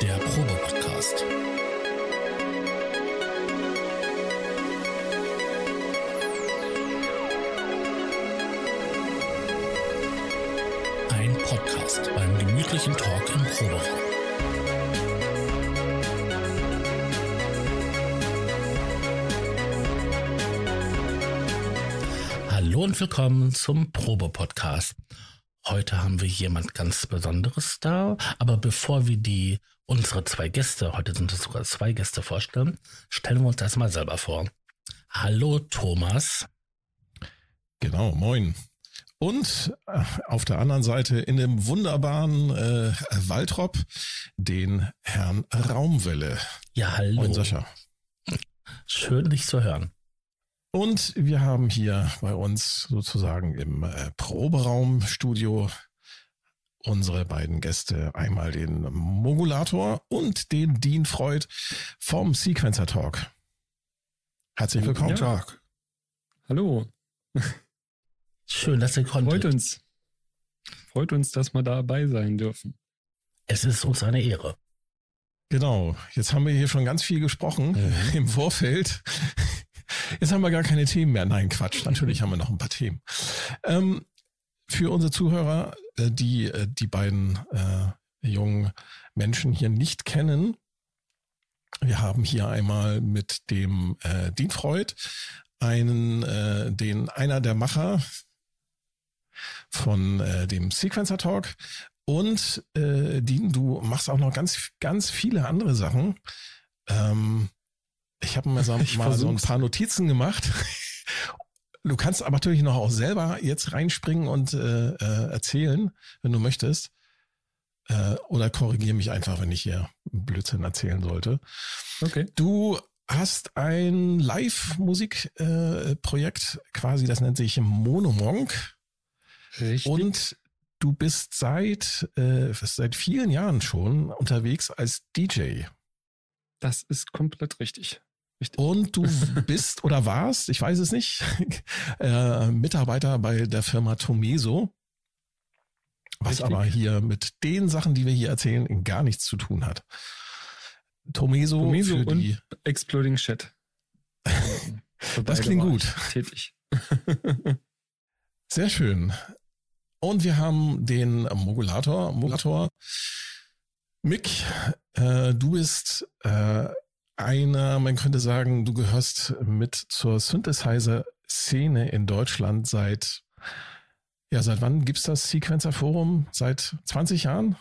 Der Probe-Podcast. Ein Podcast beim gemütlichen Talk im Proberaum. Hallo und willkommen zum Probe-Podcast. Heute haben wir jemand ganz Besonderes da, aber bevor wir die unsere zwei Gäste, heute sind es sogar zwei Gäste vorstellen, stellen wir uns erstmal selber vor. Hallo Thomas. Genau, moin. Und äh, auf der anderen Seite in dem wunderbaren äh, Waltrop den Herrn Raumwelle. Ja, hallo. Moin Sascha. Schön, dich zu hören. Und wir haben hier bei uns sozusagen im äh, Proberaumstudio unsere beiden Gäste. Einmal den Mogulator und den Dean Freud vom Sequencer Talk. Herzlich willkommen. Guten Tag. Hallo. Schön, dass ihr konntet. Freut uns. Freut uns, dass wir dabei sein dürfen. Es ist uns eine Ehre. Genau. Jetzt haben wir hier schon ganz viel gesprochen Mhm. im Vorfeld. Jetzt haben wir gar keine Themen mehr. Nein, Quatsch. Natürlich haben wir noch ein paar Themen. Ähm, für unsere Zuhörer, äh, die äh, die beiden äh, jungen Menschen hier nicht kennen, wir haben hier einmal mit dem äh, Dean Freud einen, äh, den einer der Macher von äh, dem Sequencer Talk und äh, Dean, du machst auch noch ganz ganz viele andere Sachen. Ähm, ich habe mir so, mal so ein versuch's. paar Notizen gemacht. Du kannst aber natürlich noch auch selber jetzt reinspringen und äh, äh, erzählen, wenn du möchtest. Äh, oder korrigiere mich einfach, wenn ich hier Blödsinn erzählen sollte. Okay. Du hast ein Live-Musik-Projekt äh, quasi, das nennt sich Monomonk. Richtig. Und du bist seit, äh, seit vielen Jahren schon unterwegs als DJ. das ist komplett richtig. Richtig. Und du bist oder warst, ich weiß es nicht, äh, Mitarbeiter bei der Firma Tomeso, was Richtig. aber hier mit den Sachen, die wir hier erzählen, gar nichts zu tun hat. Tomeso, Tomeso für und die, Exploding Chat. Das klingt gut. Tätig. sehr schön. Und wir haben den Modulator, Modulator. Mick, äh, du bist äh, einer, man könnte sagen, du gehörst mit zur Synthesizer-Szene in Deutschland seit, ja, seit wann gibt's das Sequencer Forum? Seit 20 Jahren?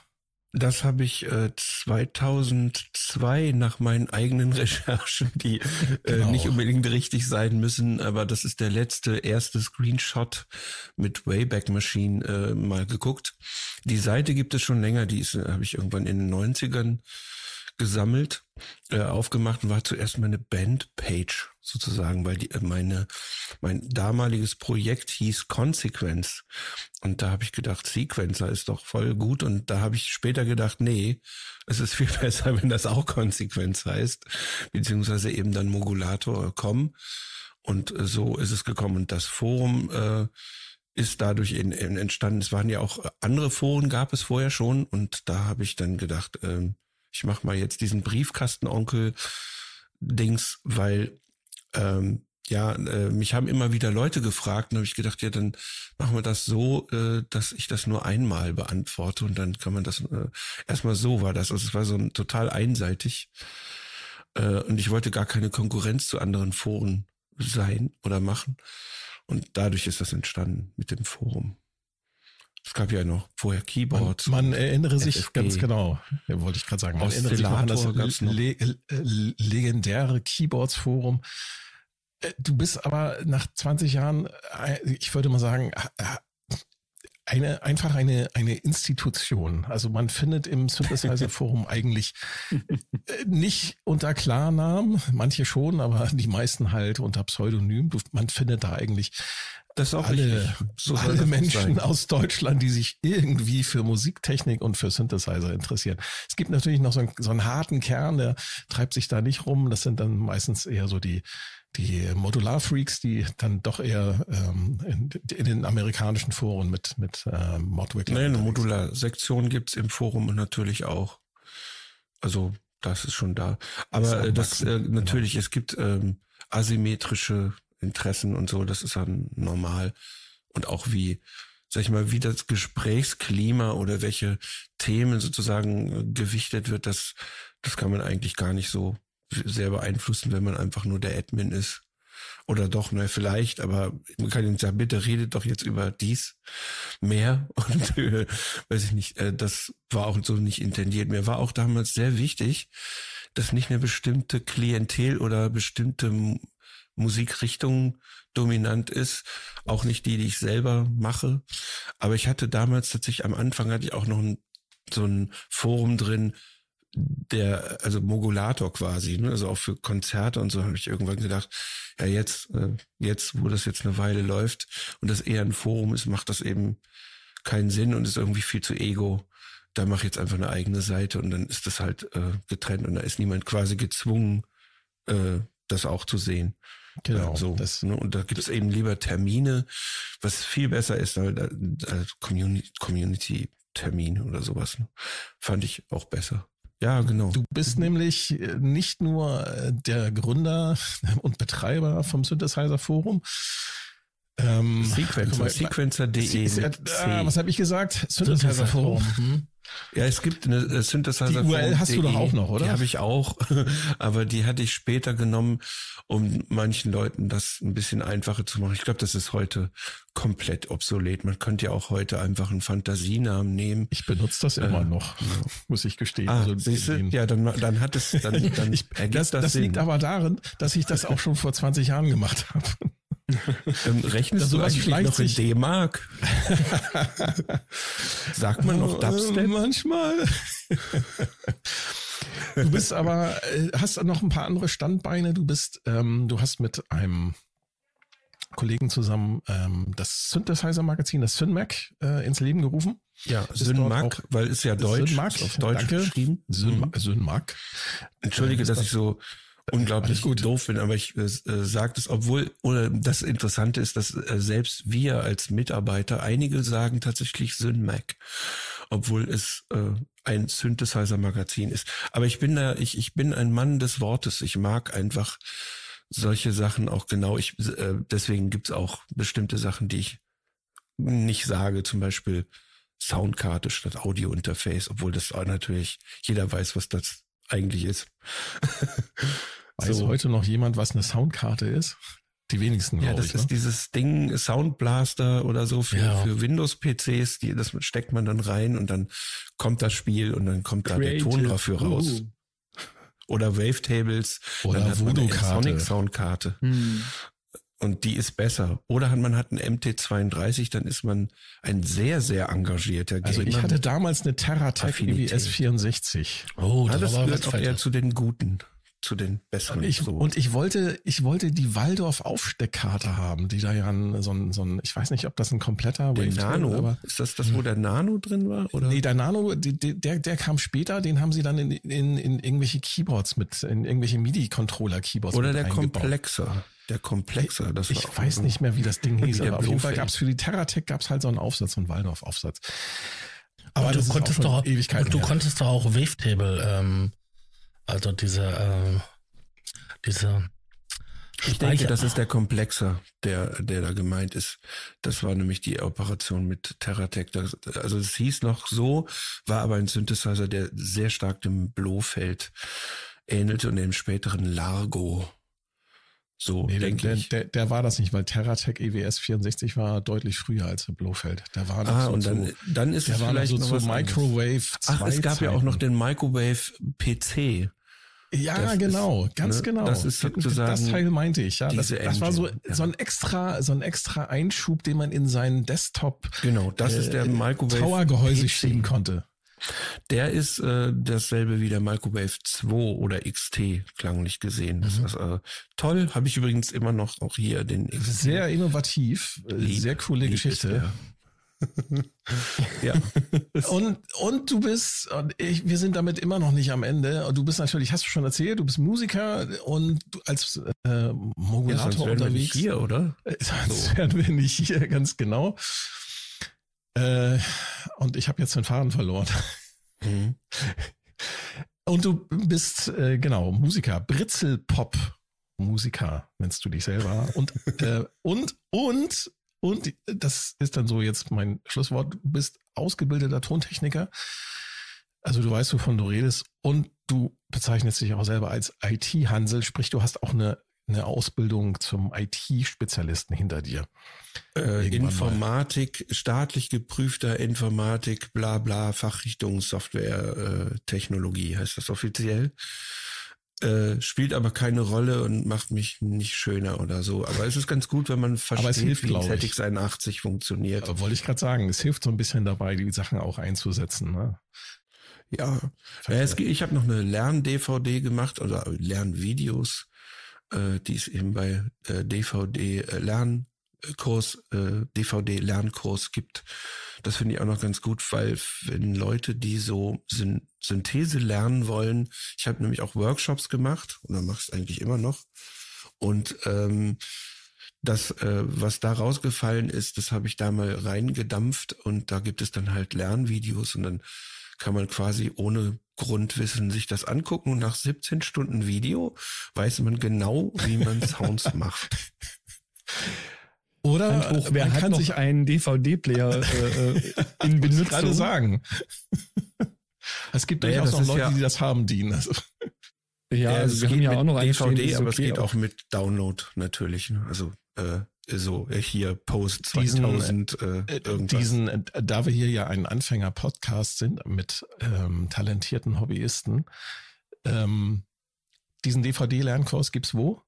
Das habe ich äh, 2002 nach meinen eigenen Recherchen, die Genau. äh, nicht unbedingt richtig sein müssen, aber das ist der letzte, erste Screenshot mit Wayback Machine äh, mal geguckt. Die Seite gibt es schon länger, die äh, habe ich irgendwann in den 90ern gesammelt, äh, aufgemacht und war zuerst meine Bandpage sozusagen, weil die, äh, meine mein damaliges Projekt hieß Consequence. Und da habe ich gedacht, Sequencer ist doch voll gut. Und da habe ich später gedacht, nee, es ist viel besser, wenn das auch Consequence heißt, beziehungsweise eben dann Modulator kommen und äh, so ist es gekommen. Und das Forum äh, ist dadurch in, in entstanden. Es waren ja auch äh, andere Foren, gab es vorher schon. Und da habe ich dann gedacht, ähm, ich mache mal jetzt diesen Briefkasten-Onkel-Dings, weil ähm, ja, äh, mich haben immer wieder Leute gefragt und habe ich gedacht, ja, dann machen wir das so, äh, dass ich das nur einmal beantworte und dann kann man das äh, erstmal so war das. Also es war so ein, total einseitig äh, und ich wollte gar keine Konkurrenz zu anderen Foren sein oder machen und dadurch ist das entstanden mit dem Forum. Es gab ja noch vorher Man, Keyboards. man erinnere sich FFG. ganz genau, wollte ich gerade sagen, man erinnert sich noch an das le le legendäre Keyboards-Forum. Äh, Du bist aber nach 20 Jahren, äh, ich würde mal sagen, eine, einfach eine, eine Institution. Also man findet im Synthesizer-Forum eigentlich äh, nicht unter Klarnamen, manche schon, aber die meisten halt unter Pseudonym. Man findet da eigentlich das ist auch alle. So alle das Menschen sein. aus Deutschland, die sich irgendwie für Musiktechnik und für Synthesizer interessieren. Es gibt natürlich noch so einen, so einen harten Kern, der treibt sich da nicht rum. Das sind dann meistens eher so die, die Modular-Freaks, die dann doch eher ähm, in, in den amerikanischen Foren mit, mit ähm, Modwick. Nee, eine Modular-Sektion gibt's im Forum und natürlich auch Also das ist schon da. Aber äh, das äh, natürlich, genau. es gibt ähm, asymmetrische Interessen und so, das ist dann normal. Und auch wie, sag ich mal, wie das Gesprächsklima oder welche Themen sozusagen äh, gewichtet wird, das, das kann man eigentlich gar nicht so sehr beeinflussen, wenn man einfach nur der Admin ist. Oder doch, ne, vielleicht, aber man kann ihm sagen, bitte redet doch jetzt über dies mehr. Und äh, weiß ich nicht, äh, das war auch so nicht intendiert. Mir war auch damals sehr wichtig, dass nicht eine bestimmte Klientel oder bestimmte Musikrichtung dominant ist, auch nicht die, die ich selber mache. Aber ich hatte damals tatsächlich am Anfang hatte ich auch noch ein, so ein Forum drin, der, also Mogulator quasi, ne? also auch für Konzerte und so habe ich irgendwann gedacht, ja jetzt, äh, jetzt, wo das jetzt eine Weile läuft und das eher ein Forum ist, macht das eben keinen Sinn und ist irgendwie viel zu ego. Da mache ich jetzt einfach eine eigene Seite und dann ist das halt äh, getrennt und da ist niemand quasi gezwungen, äh, das auch zu sehen. Genau. so, das, ne? Und da gibt es eben lieber Termine, was viel besser ist als, als Community, Community Termin oder sowas. Ne? Fand ich auch besser. Ja, genau. Du bist nämlich äh, nicht nur äh, der Gründer und Betreiber vom Synthesizer Forum. Ähm, Sequencer, Sequencer.de. Ah, was habe ich gesagt? Synthesizer Forum. Mhm. Ja, es gibt eine äh, Synthesizer. Die URL hast du doch auch noch, oder? Die habe ich auch, aber die hatte ich später genommen, um manchen Leuten das ein bisschen einfacher zu machen. Ich glaube, das ist heute komplett obsolet. Man könnte ja auch heute einfach einen Fantasienamen nehmen. Ich benutze das immer äh, noch, muss ich gestehen. Ah, also, siehst du? Ja, dann, dann hat es, dann, dann ich, das, das, das liegt aber darin, dass ich das auch schon vor 20 Jahren gemacht habe. Ähm, rechnest du eigentlich noch in D-Mark? Sagt man noch Dubstep? Äh, manchmal. du bist aber, äh, hast noch ein paar andere Standbeine. Du bist, ähm, du hast mit einem Kollegen zusammen ähm, das Synthesizer-Magazin, das SynMac, äh, ins Leben gerufen. Ja, SynMac, weil es ja Deutsch, Synmac, auf Deutsch danke. geschrieben. Syn, SynMac. Entschuldige, dass ich so unglaublich gut. doof bin, aber ich äh, äh sage das, obwohl oder das Interessante ist, dass äh, selbst wir als Mitarbeiter, einige sagen tatsächlich SynMac, obwohl es äh, ein Synthesizer-Magazin ist. Aber ich bin da, ich, ich bin ein Mann des Wortes. Ich mag einfach solche Sachen auch genau. Ich, äh, deswegen gibt's auch bestimmte Sachen, die ich nicht sage, zum Beispiel Soundkarte statt Audio-Interface, obwohl das natürlich jeder weiß, was das eigentlich ist. Weiß so. heute noch jemand, was eine Soundkarte ist? Die wenigsten, Ja, das ich, ist ne? dieses Ding, Soundblaster oder so für, ja. für Windows-PCs, die, das steckt man dann rein und dann kommt das Spiel und dann kommt Creative. da der Ton dafür raus. Uh. Oder Wavetables. Oder dann hat man eine Sonic Soundkarte. Hm. Und die ist besser. Oder man hat einen MT32, dann ist man ein sehr, sehr engagierter Gamer. Also ich hatte damals eine Terratech EWS 64. Oh, das, das gehört auch eher zu den guten zu den besseren. Ich, so. Und ich wollte, ich wollte die Waldorf Aufsteckkarte haben, die da ja ein, so ein, so ein, ich weiß nicht, ob das ein kompletter der Nano, aber ist das das, wo der Nano drin war? Oder? Nee, der Nano, der, der kam später, den haben sie dann in, in, in irgendwelche Keyboards mit, in irgendwelche MIDI-Controller-Keyboards Oder der Komplexer. Der Komplexer, das Ich war weiß nicht mehr, wie das Ding hieß, aber auf jeden Fall gab es für die Terratech gab's halt so einen Aufsatz, so einen Waldorf-Aufsatz. Aber du konntest doch, du konntest doch auch Wavetable ähm, also diese, äh, diese ich denke, das ist der Komplexer, der, der da gemeint ist. Das war nämlich die Operation mit Terratec. Also es hieß noch so, war aber ein Synthesizer, der sehr stark dem Blofeld ähnelte und dem späteren Largo. So nee, denke der, ich. Der, der war das nicht, weil Terratec EWS 64 war deutlich früher als der Blofeld. Der war noch ah, so und dann, zu, dann ist es vielleicht so noch was Microwave Ach, es gab Zeiten. ja auch noch den Microwave PC. Ja, das genau, ist, ganz ne, genau. Das ist sozusagen das Teil meinte ich, ja. Das, das war so, ja. so ein extra, so ein extra Einschub, den man in seinen Desktop genau, das äh, ist der Microwave Tower-Gehäuse schieben konnte. Der ist äh, dasselbe wie der Microwave 2 oder XT klanglich gesehen. Das mhm. ist äh, toll. Habe ich übrigens immer noch auch hier den XT. Sehr innovativ, äh, lieb, sehr coole Geschichte. ja. Und, und du bist, und ich, wir sind damit immer noch nicht am Ende. Du bist natürlich, hast du schon erzählt, du bist Musiker und du als äh, Modulator ja, unterwegs. Wir hier, oder? Sonst so. wären wir nicht hier, ganz genau. Äh, und ich habe jetzt den Faden verloren. Mhm. Und du bist, äh, genau, Musiker, Britzelpop-Musiker, nennst du dich selber. Und, äh, und, und, und, das ist dann so jetzt mein Schlusswort, du bist ausgebildeter Tontechniker. Also du weißt, wovon du redest. Und du bezeichnest dich auch selber als IT-Hansel, sprich, du hast auch eine, eine Ausbildung zum IT-Spezialisten hinter dir. Äh, Irgendwann mal. Informatik, staatlich geprüfter Informatik, bla bla, Fachrichtung Software, äh, Technologie heißt das offiziell. Äh, spielt aber keine Rolle und macht mich nicht schöner oder so. Aber es ist ganz gut, wenn man versteht, hilft, wie ich. ZX81 funktioniert. Aber wollte ich gerade sagen, es hilft so ein bisschen dabei, die Sachen auch einzusetzen. Ne? Ja, ja geht- ich habe noch eine Lern-DVD gemacht oder Lernvideos, äh, die es eben bei äh, DVD äh, Lernkurs, äh, DVD Lernkurs gibt. Das finde ich auch noch ganz gut, weil wenn Leute, die so Syn Synthese lernen wollen, ich habe nämlich auch Workshops gemacht oder mache es eigentlich immer noch und ähm, das, äh, was da rausgefallen ist, das habe ich da mal reingedampft und da gibt es dann halt Lernvideos und dann kann man quasi ohne Grundwissen sich das angucken und nach 17 Stunden Video weiß man genau, wie man Sounds macht. Oder hoch, wer kann sich einen DVD-Player äh, äh, in gerade Benutzung? sagen. Es gibt Naja, durchaus noch Leute, ja- die das haben, dienen. Also, Ja, also es wir haben geht ja auch noch einen DVD, stehen, aber es okay, geht auch mit Download natürlich. Ne? Also äh, so äh, hier Post Diesen, 2000 äh, äh, irgendwas. diesen, äh, da wir hier ja ein Anfänger-Podcast sind mit ähm, talentierten Hobbyisten, ähm, diesen DVD-Lernkurs gibt's wo?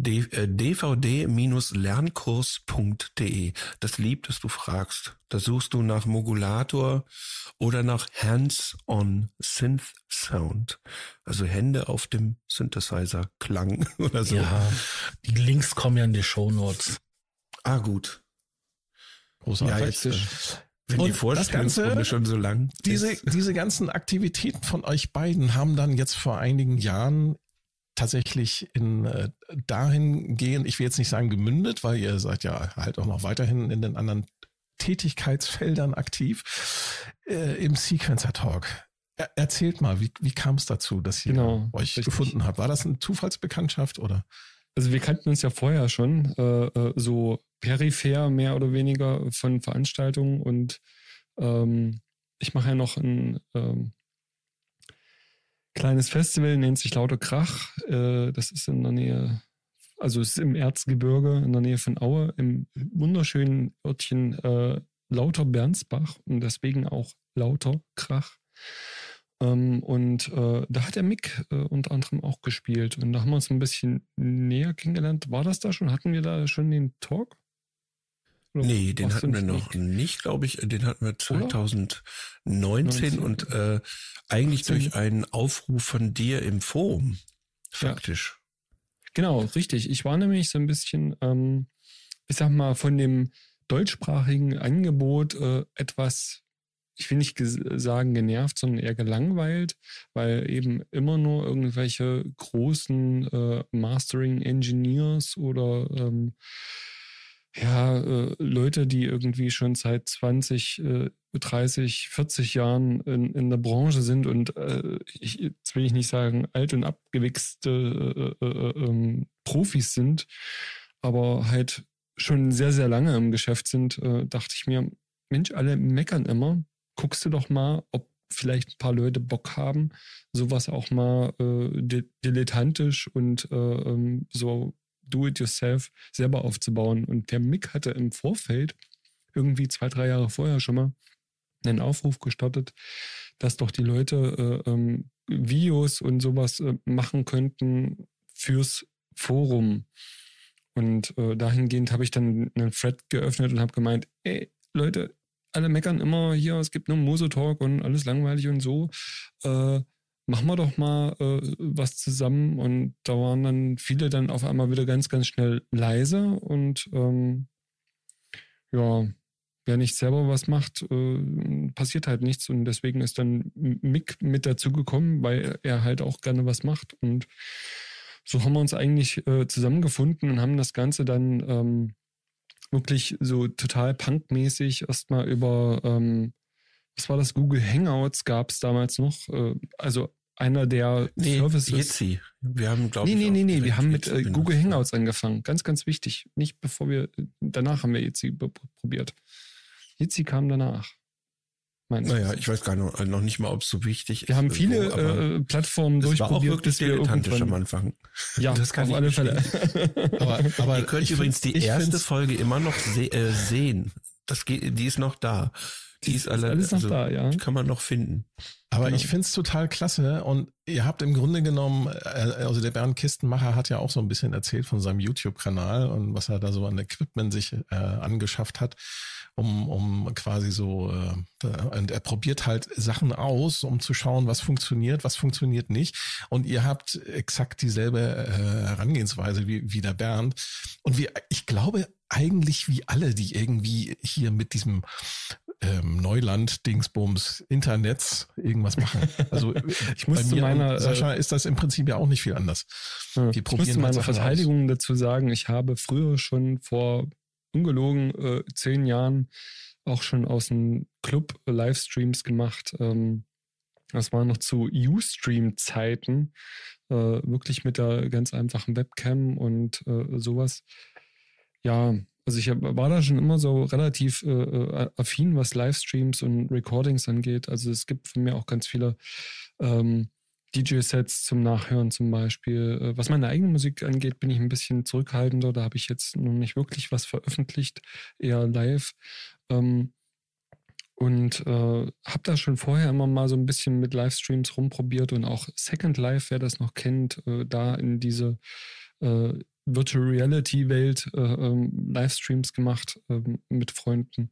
D- äh, dvd-lernkurs.de. Das liebt, dass du fragst. Da suchst du nach Modulator oder nach Hands-on Synth Sound. Also Hände auf dem Synthesizer Klang oder so. Ja, die Links kommen ja in die Shownotes. Ah, gut. Großartig. Ja, jetzt, äh, wenn Und die das Vorstellungsrunde Ganze- schon so lang diese, ist. diese ganzen Aktivitäten von euch beiden haben dann jetzt vor einigen Jahren tatsächlich in äh, dahingehend, ich will jetzt nicht sagen gemündet, weil ihr seid ja halt auch noch weiterhin in den anderen Tätigkeitsfeldern aktiv, äh, im Sequencer Talk. Er, erzählt mal, wie, wie kam es dazu, dass ihr Genau, euch richtig. gefunden habt? War das eine Zufallsbekanntschaft oder? Also wir kannten uns ja vorher schon, äh, äh, so peripher mehr oder weniger von Veranstaltungen und ähm, ich mache ja noch ein ähm, kleines Festival, nennt sich Lauter Krach. Äh, das ist in der Nähe, also ist im Erzgebirge in der Nähe von Aue, im wunderschönen Örtchen äh, Lauter Bernsbach und deswegen auch Lauter Krach. Ähm, und äh, da hat der Mick äh, unter anderem auch gespielt. Und da haben wir uns ein bisschen näher kennengelernt. War das da schon? Hatten wir da schon den Talk? Oder Nee, den hatten wir noch nicht, glaube ich. Den hatten wir Oder? 2019 19, und äh, eigentlich 18. durch einen Aufruf von dir im Forum. Faktisch. Genau, richtig. Ich war nämlich so ein bisschen, ähm, ich sag mal, von dem deutschsprachigen Angebot äh, etwas, ich will nicht sagen genervt, sondern eher gelangweilt, weil eben immer nur irgendwelche großen äh, Mastering Engineers oder ähm, ja, äh, Leute, die irgendwie schon seit 20, äh, 30, 40 Jahren in, in der Branche sind und äh, ich, jetzt will ich nicht sagen, alt und abgewichste äh, äh, äh, ähm, Profis sind, aber halt schon sehr, sehr lange im Geschäft sind, äh, dachte ich mir, Mensch, alle meckern immer. Guckst du doch mal, ob vielleicht ein paar Leute Bock haben, sowas auch mal äh, di- dilettantisch und äh, ähm, so do-it-yourself selber aufzubauen. Und der Mick hatte im Vorfeld, irgendwie zwei, drei Jahre vorher schon mal, einen Aufruf gestartet, dass doch die Leute äh, ähm, Videos und sowas äh, machen könnten fürs Forum. Und äh, dahingehend habe ich dann einen Thread geöffnet und habe gemeint, ey, Leute, alle meckern immer hier, es gibt nur Mose-Talk und alles langweilig und so. Machen wir doch mal äh, was zusammen. Und da waren dann viele dann auf einmal wieder ganz, ganz schnell leise. Und ähm, ja, wer nicht selber was macht, äh, passiert halt nichts. Und deswegen ist dann Mick mit dazu gekommen, weil er halt auch gerne was macht. Und so haben wir uns eigentlich äh, zusammengefunden und haben das Ganze dann ähm, wirklich so total punkmäßig erstmal über, ähm, was war das, Google Hangouts gab es damals noch, äh, also einer der Nee, Services. Jitsi. Wir haben, glaube Nee, ich. nee, nee, nee. Wir haben mit äh, Google. Hangouts angefangen. Ganz, ganz wichtig. Nicht bevor wir, danach haben wir Jitsi probiert. Jitsi kam danach. Meinst Naja, ich weiß gar noch, noch nicht mal, ob es so wichtig ist. Wir haben viele so, aber äh, Plattformen es war auch durchprobiert, wirklich wir dilettantisch am Anfang. ja, das kann auf ich alle Fälle. Aber, aber Ihr könnt übrigens die erste Folge immer noch se äh, sehen. Das geht, die ist noch da. Die ist, alle, alles noch also, da, ja. Kann man noch finden. Aber Genau. ich find's total klasse und ihr habt im Grunde genommen, äh, also der Bernd Kistenmacher hat ja auch so ein bisschen erzählt von seinem YouTube-Kanal und was er da so an Equipment sich äh, angeschafft hat, um, um quasi so, äh, da- und er probiert halt Sachen aus, um zu schauen, was funktioniert, was funktioniert nicht. Und ihr habt exakt dieselbe äh, Herangehensweise wie, wie der Bernd. Und wir, ich glaube eigentlich wie alle, die irgendwie hier mit diesem ähm, Neuland, Dingsbums, Internets irgendwas machen. Also Ich muss bei zu mir meiner, und Sascha ist das im Prinzip ja auch nicht viel anders. Ja, ich muss zu halt meiner Sachen Verteidigung dazu sagen, ich habe früher schon vor ungelogen äh, zehn Jahren auch schon aus dem Club äh, Livestreams gemacht. Ähm, das war noch zu Ustream-Zeiten, äh, wirklich mit der ganz einfachen Webcam und äh, sowas. Ja, also ich war da schon immer so relativ äh, äh, affin, was Livestreams und Recordings angeht. Also es gibt von mir auch ganz viele ähm, DJ-Sets zum Nachhören zum Beispiel. Äh, Was meine eigene Musik angeht, bin ich ein bisschen zurückhaltender. Da habe ich jetzt noch nicht wirklich was veröffentlicht, eher live. Ähm, und äh, habe da schon vorher immer mal so ein bisschen mit Livestreams rumprobiert und auch Second Life, wer das noch kennt, äh, da in diese äh, Virtual Reality Welt äh, ähm, Livestreams gemacht ähm, mit Freunden.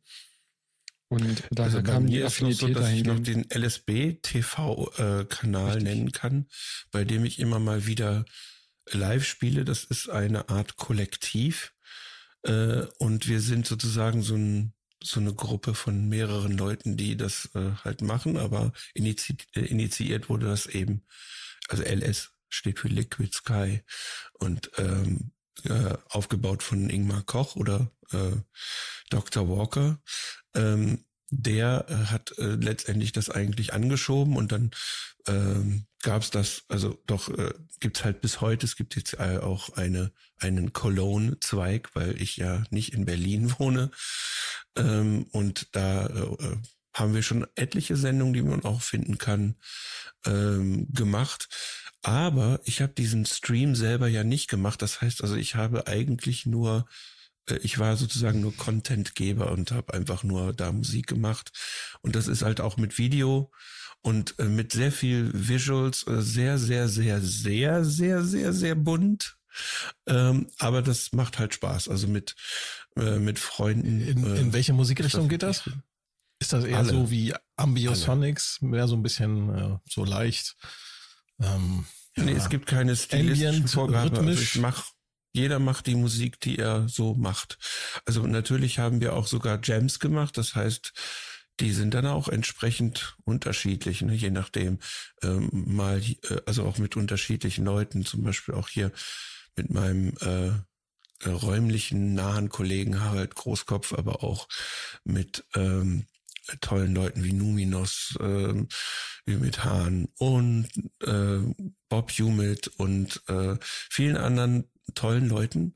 Und daher Also kam die noch so, Affinität dass ich noch dahin. den LSB-TV-Kanal Richtig. äh, nennen kann, bei dem ich immer mal wieder live spiele. Das ist eine Art Kollektiv. Äh, und wir sind sozusagen so, ein, so eine Gruppe von mehreren Leuten, die das äh, halt machen, aber inizi äh, initiiert wurde das eben, also LS steht für Liquid Sky und ähm, äh, aufgebaut von Ingmar Koch oder äh, Dr. Walker. Ähm, der äh, hat äh, letztendlich das eigentlich angeschoben und dann ähm, gab es das, also doch äh, gibt's halt bis heute, es gibt jetzt äh, auch eine einen Cologne-Zweig, weil ich ja nicht in Berlin wohne ähm, und da äh, haben wir schon etliche Sendungen, die man auch finden kann, ähm, gemacht. Aber ich habe diesen Stream selber ja nicht gemacht. Das heißt also, ich habe eigentlich nur, äh, ich war sozusagen nur Contentgeber und habe einfach nur da Musik gemacht. Und das ist halt auch mit Video und äh, mit sehr viel Visuals, äh, sehr, sehr, sehr, sehr, sehr, sehr, sehr bunt. Ähm, aber das macht halt Spaß. Also mit, mit Freunden. In, in welche Musikrichtung geht das? Ist das eher Alle. so wie Ambiosonics, mehr so ein bisschen äh, so leicht? Ähm, ja. Nee, es gibt keine stilistische Ambient, Vorgabe. Also ich mach, jeder macht die Musik, die er so macht. Also natürlich haben wir auch sogar Jams gemacht. Das heißt, die sind dann auch entsprechend unterschiedlich, ne? je nachdem. Ähm, mal, äh, also auch mit unterschiedlichen Leuten, zum Beispiel auch hier mit meinem äh, räumlichen nahen Kollegen Harald Großkopf, aber auch mit ähm, tollen Leuten wie Numinos, ähm, Ümit Hahn und äh, Bob Humid und äh, vielen anderen tollen Leuten.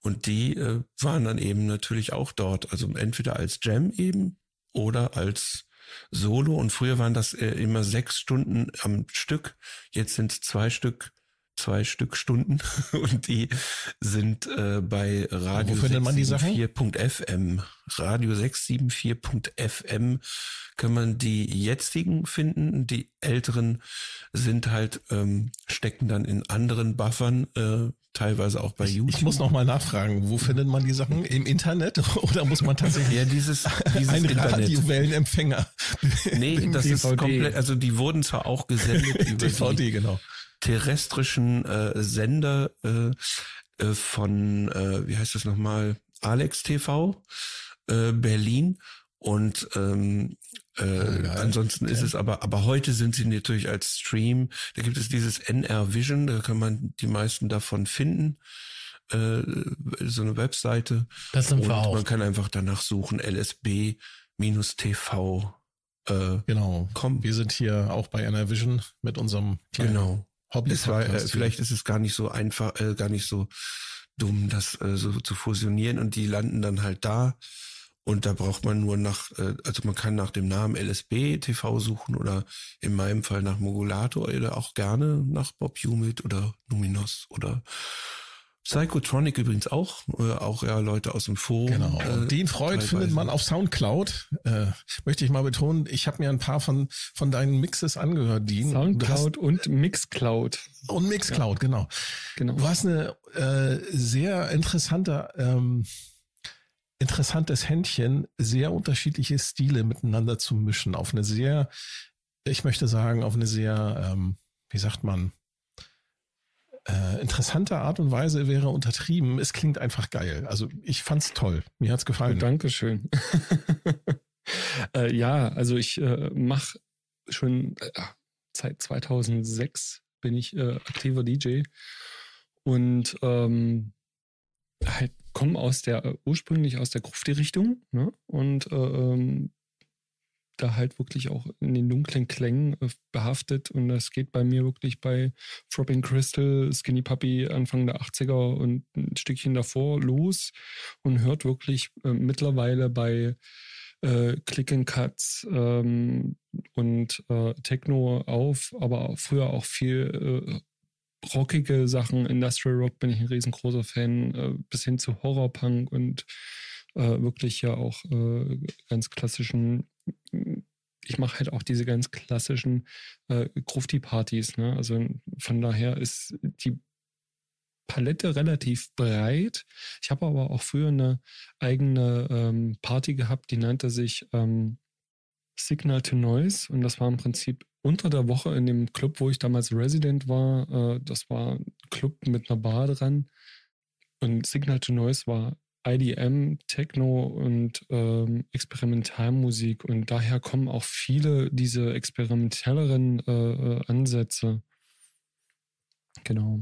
Und die äh, waren dann eben natürlich auch dort. Also entweder als Jam eben oder als Solo. Und früher waren das äh, immer sechs Stunden am Stück. Jetzt sind es zwei Stück, zwei Stück Stunden. Und die sind äh, bei Radio Wo findet man die Sachen? 674.fm. Radio 674.fm kann man die jetzigen finden. Die älteren sind halt, ähm, stecken dann in anderen Buffern, äh, teilweise auch bei YouTube. ich muss noch mal nachfragen, wo findet man die Sachen? Im Internet oder muss man tatsächlich ja, dieses, dieses Internet. Radiowellenempfänger? Nee, das ist DVD. komplett, also die wurden zwar auch gesendet über die DVD, genau. Terrestrischen äh, Sender äh, äh, von, äh, wie heißt das nochmal, Alex TV, äh, Berlin. Und ähm, äh, geil. ansonsten ist es aber, aber heute sind sie natürlich als Stream. Da gibt es dieses NR Vision, da kann man die meisten davon finden. Äh, so eine Webseite. Das sind Und wir auch. man kann einfach danach suchen, LSB-TV äh, Genau. kommen. Wir sind hier auch bei Vision mit unserem kleinen Genau. Hobby. Es war, äh, vielleicht ist es gar nicht so einfach, äh, gar nicht so dumm, das äh, so zu fusionieren und die landen dann halt da. Und da braucht man nur nach, äh, also man kann nach dem Namen LSB TV suchen oder in meinem Fall nach Mogulator oder auch gerne nach Bob Humid oder Numinos oder Psychotronic übrigens auch, äh, auch ja Leute aus dem Forum. Genau. Und äh, den Freud teilweise. findet man auf Soundcloud. Äh, möchte ich mal betonen. Ich habe mir ein paar von von deinen Mixes angehört, Dean. Soundcloud und Mixcloud. Hast, und Mixcloud, genau. Genau. Du hast eine äh, sehr interessante, ähm, interessantes Händchen, sehr unterschiedliche Stile miteinander zu mischen. Auf eine sehr, ich möchte sagen, auf eine sehr, ähm, wie sagt man, äh, interessante Art und Weise wäre untertrieben. Es klingt einfach geil. Also ich fand's toll. Mir hat's gefallen. Dankeschön. äh, ja, also ich äh, mache schon äh, seit 2006 bin ich äh, aktiver DJ und ähm, halt komme aus der äh, ursprünglich aus der Grufti-Richtung ne? und äh, ähm, da halt wirklich auch in den dunklen Klängen äh, behaftet und das geht bei mir wirklich bei Throbbing Crystal, Skinny Puppy Anfang der 80er und ein Stückchen davor los und hört wirklich äh, mittlerweile bei äh, Click and Cuts ähm, und äh, Techno auf, aber früher auch viel äh, rockige Sachen. Industrial Rock bin ich ein riesengroßer Fan, äh, bis hin zu Horrorpunk und äh, wirklich ja auch äh, ganz klassischen. Ich mache halt auch diese ganz klassischen äh, Grufti-Partys. Ne? Also von daher ist die Palette relativ breit. Ich habe aber auch früher eine eigene ähm, Party gehabt, die nannte sich ähm, Signal to Noise und das war im Prinzip unter der Woche in dem Club, wo ich damals Resident war. Äh, das war ein Club mit einer Bar dran und Signal to Noise war IDM, Techno und ähm, Experimentalmusik und daher kommen auch viele diese experimentelleren äh, äh, Ansätze. Genau.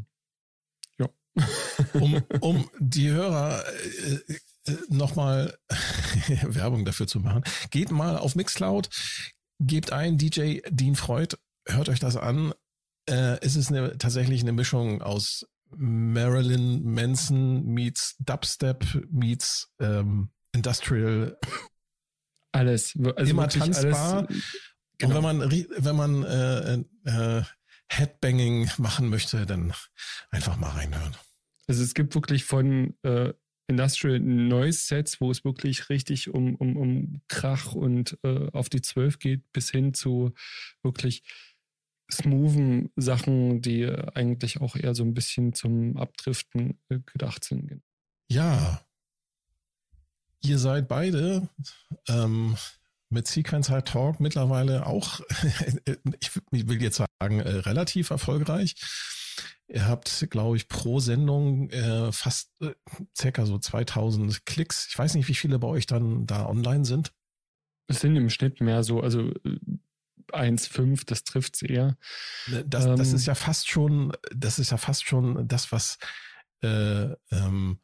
Ja. um, um die Hörer äh, äh, nochmal Werbung dafür zu machen, geht mal auf Mixcloud, gebt ein DJ Dean Freud, hört euch das an. Äh, es ist eine, tatsächlich eine Mischung aus Marilyn Manson meets Dubstep meets ähm, Industrial. Alles. Also Immer tanzbar. Alles, Und wenn man, wenn man äh, äh, Headbanging machen möchte, dann einfach mal reinhören. Also es gibt wirklich von äh, Industrial Noise Sets, wo es wirklich richtig um, um, um Krach und äh, auf die 12 geht, bis hin zu wirklich smoothen Sachen, die eigentlich auch eher so ein bisschen zum Abdriften äh, gedacht sind. Ja. Ihr seid beide ähm, mit Sequencer Talk mittlerweile auch, ich will jetzt sagen, äh, relativ erfolgreich. Ihr habt, glaube ich, pro Sendung äh, fast äh, circa so 2000 Klicks. Ich weiß nicht, wie viele bei euch dann da online sind. Es sind im Schnitt mehr so, also äh, 1,5, das trifft es eher. Ne, Das, das Ähm. ist ja fast schon, das ist ja fast schon das, was äh, ähm,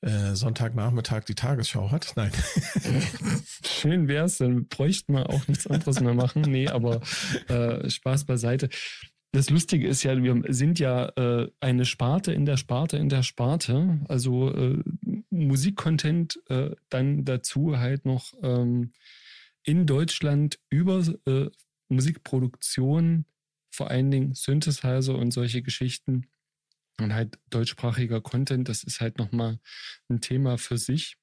äh, Sonntagnachmittag die Tagesschau hat. Nein. Schön wär's, dann bräuchten wir auch nichts anderes mehr machen. Nee, aber äh, Spaß beiseite. Das Lustige ist ja, wir sind ja äh, eine Sparte in der Sparte in der Sparte. Also äh, Musikcontent äh, dann dazu halt noch ähm, in Deutschland über äh, Musikproduktion, vor allen Dingen Synthesizer und solche Geschichten und halt deutschsprachiger Content, das ist halt nochmal ein Thema für sich.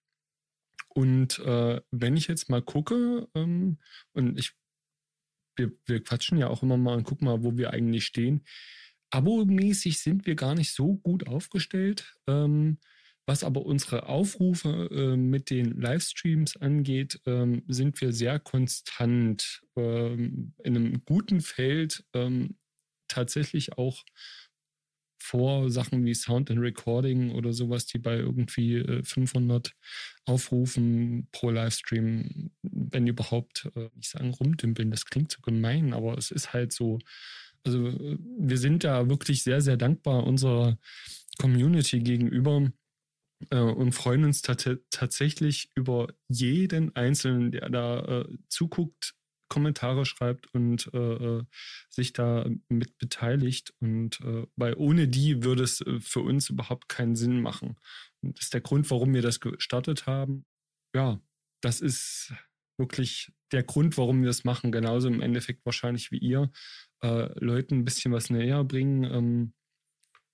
Und äh, wenn ich jetzt mal gucke, ähm, und ich, wir, wir quatschen ja auch immer mal und gucken mal, wo wir eigentlich stehen. Abomäßig sind wir gar nicht so gut aufgestellt. Ähm, was aber unsere Aufrufe äh, mit den Livestreams angeht, ähm, sind wir sehr konstant ähm, in einem guten Feld ähm, tatsächlich auch vor Sachen wie Sound and Recording oder sowas, die bei irgendwie äh, 500 Aufrufen pro Livestream, wenn überhaupt, äh, nicht sagen rumdümpeln, das klingt so gemein, aber es ist halt so. Also äh, wir sind da wirklich sehr, sehr dankbar unserer Community gegenüber äh, und freuen uns tat tatsächlich über jeden Einzelnen, der da äh, zuguckt, Kommentare schreibt und äh, äh, sich da mit beteiligt. Und äh, weil ohne die würde es äh, für uns überhaupt keinen Sinn machen. Und das ist der Grund, warum wir das gestartet haben. Ja, das ist wirklich der Grund, warum wir es machen. Genauso im Endeffekt wahrscheinlich wie ihr. Äh, Leuten ein bisschen was näher bringen. Ähm,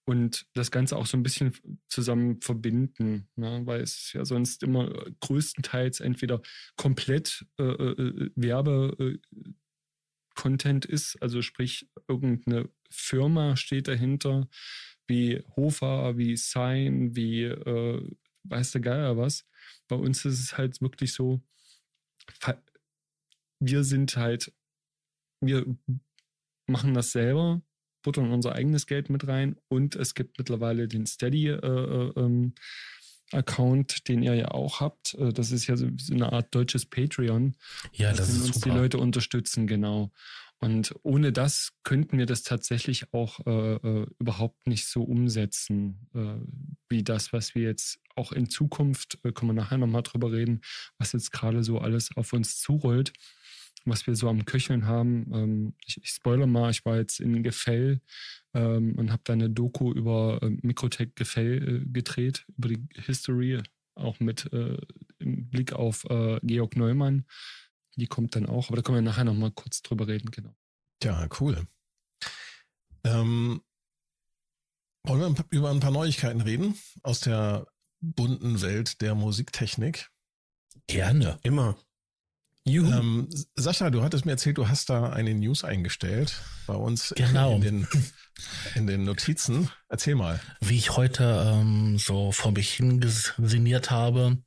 und das Ganze auch so ein bisschen zusammen verbinden, ne? weil es ja sonst immer größtenteils entweder komplett äh, äh, Werbe-Content ist, also sprich irgendeine Firma steht dahinter, wie Hofer, wie Sign, wie äh, weiß der Geier was. Bei uns ist es halt wirklich so, wir sind halt, wir machen das selber, buttern unser eigenes Geld mit rein und es gibt mittlerweile den Steady äh, äh, ähm, Account, den ihr ja auch habt. Äh, das ist ja so, eine Art deutsches Patreon. Ja, das ist uns super. die Leute unterstützen, genau. Und ohne das könnten wir das tatsächlich auch äh, äh, überhaupt nicht so umsetzen, äh, wie das, was wir jetzt auch in Zukunft, äh, können wir nachher nochmal drüber reden, was jetzt gerade so alles auf uns zurollt was wir so am Köcheln haben. Ähm, ich, ich spoilere mal, ich war jetzt in Gefell ähm, und habe da eine Doku über äh, Mikrotech Gefell äh, gedreht, über die History, auch mit äh, im Blick auf äh, Georg Neumann. Die kommt dann auch, aber da können wir nachher nochmal kurz drüber reden, genau. Ja, cool. Ähm, wollen wir über ein paar Neuigkeiten reden aus der bunten Welt der Musiktechnik? Gerne. Immer. Juhu. Ähm, Sascha, du hattest mir erzählt, du hast da eine News eingestellt bei uns Genau. in, den, in den Notizen. Erzähl mal. Wie ich heute ähm, so vor mich hingesiniert habe,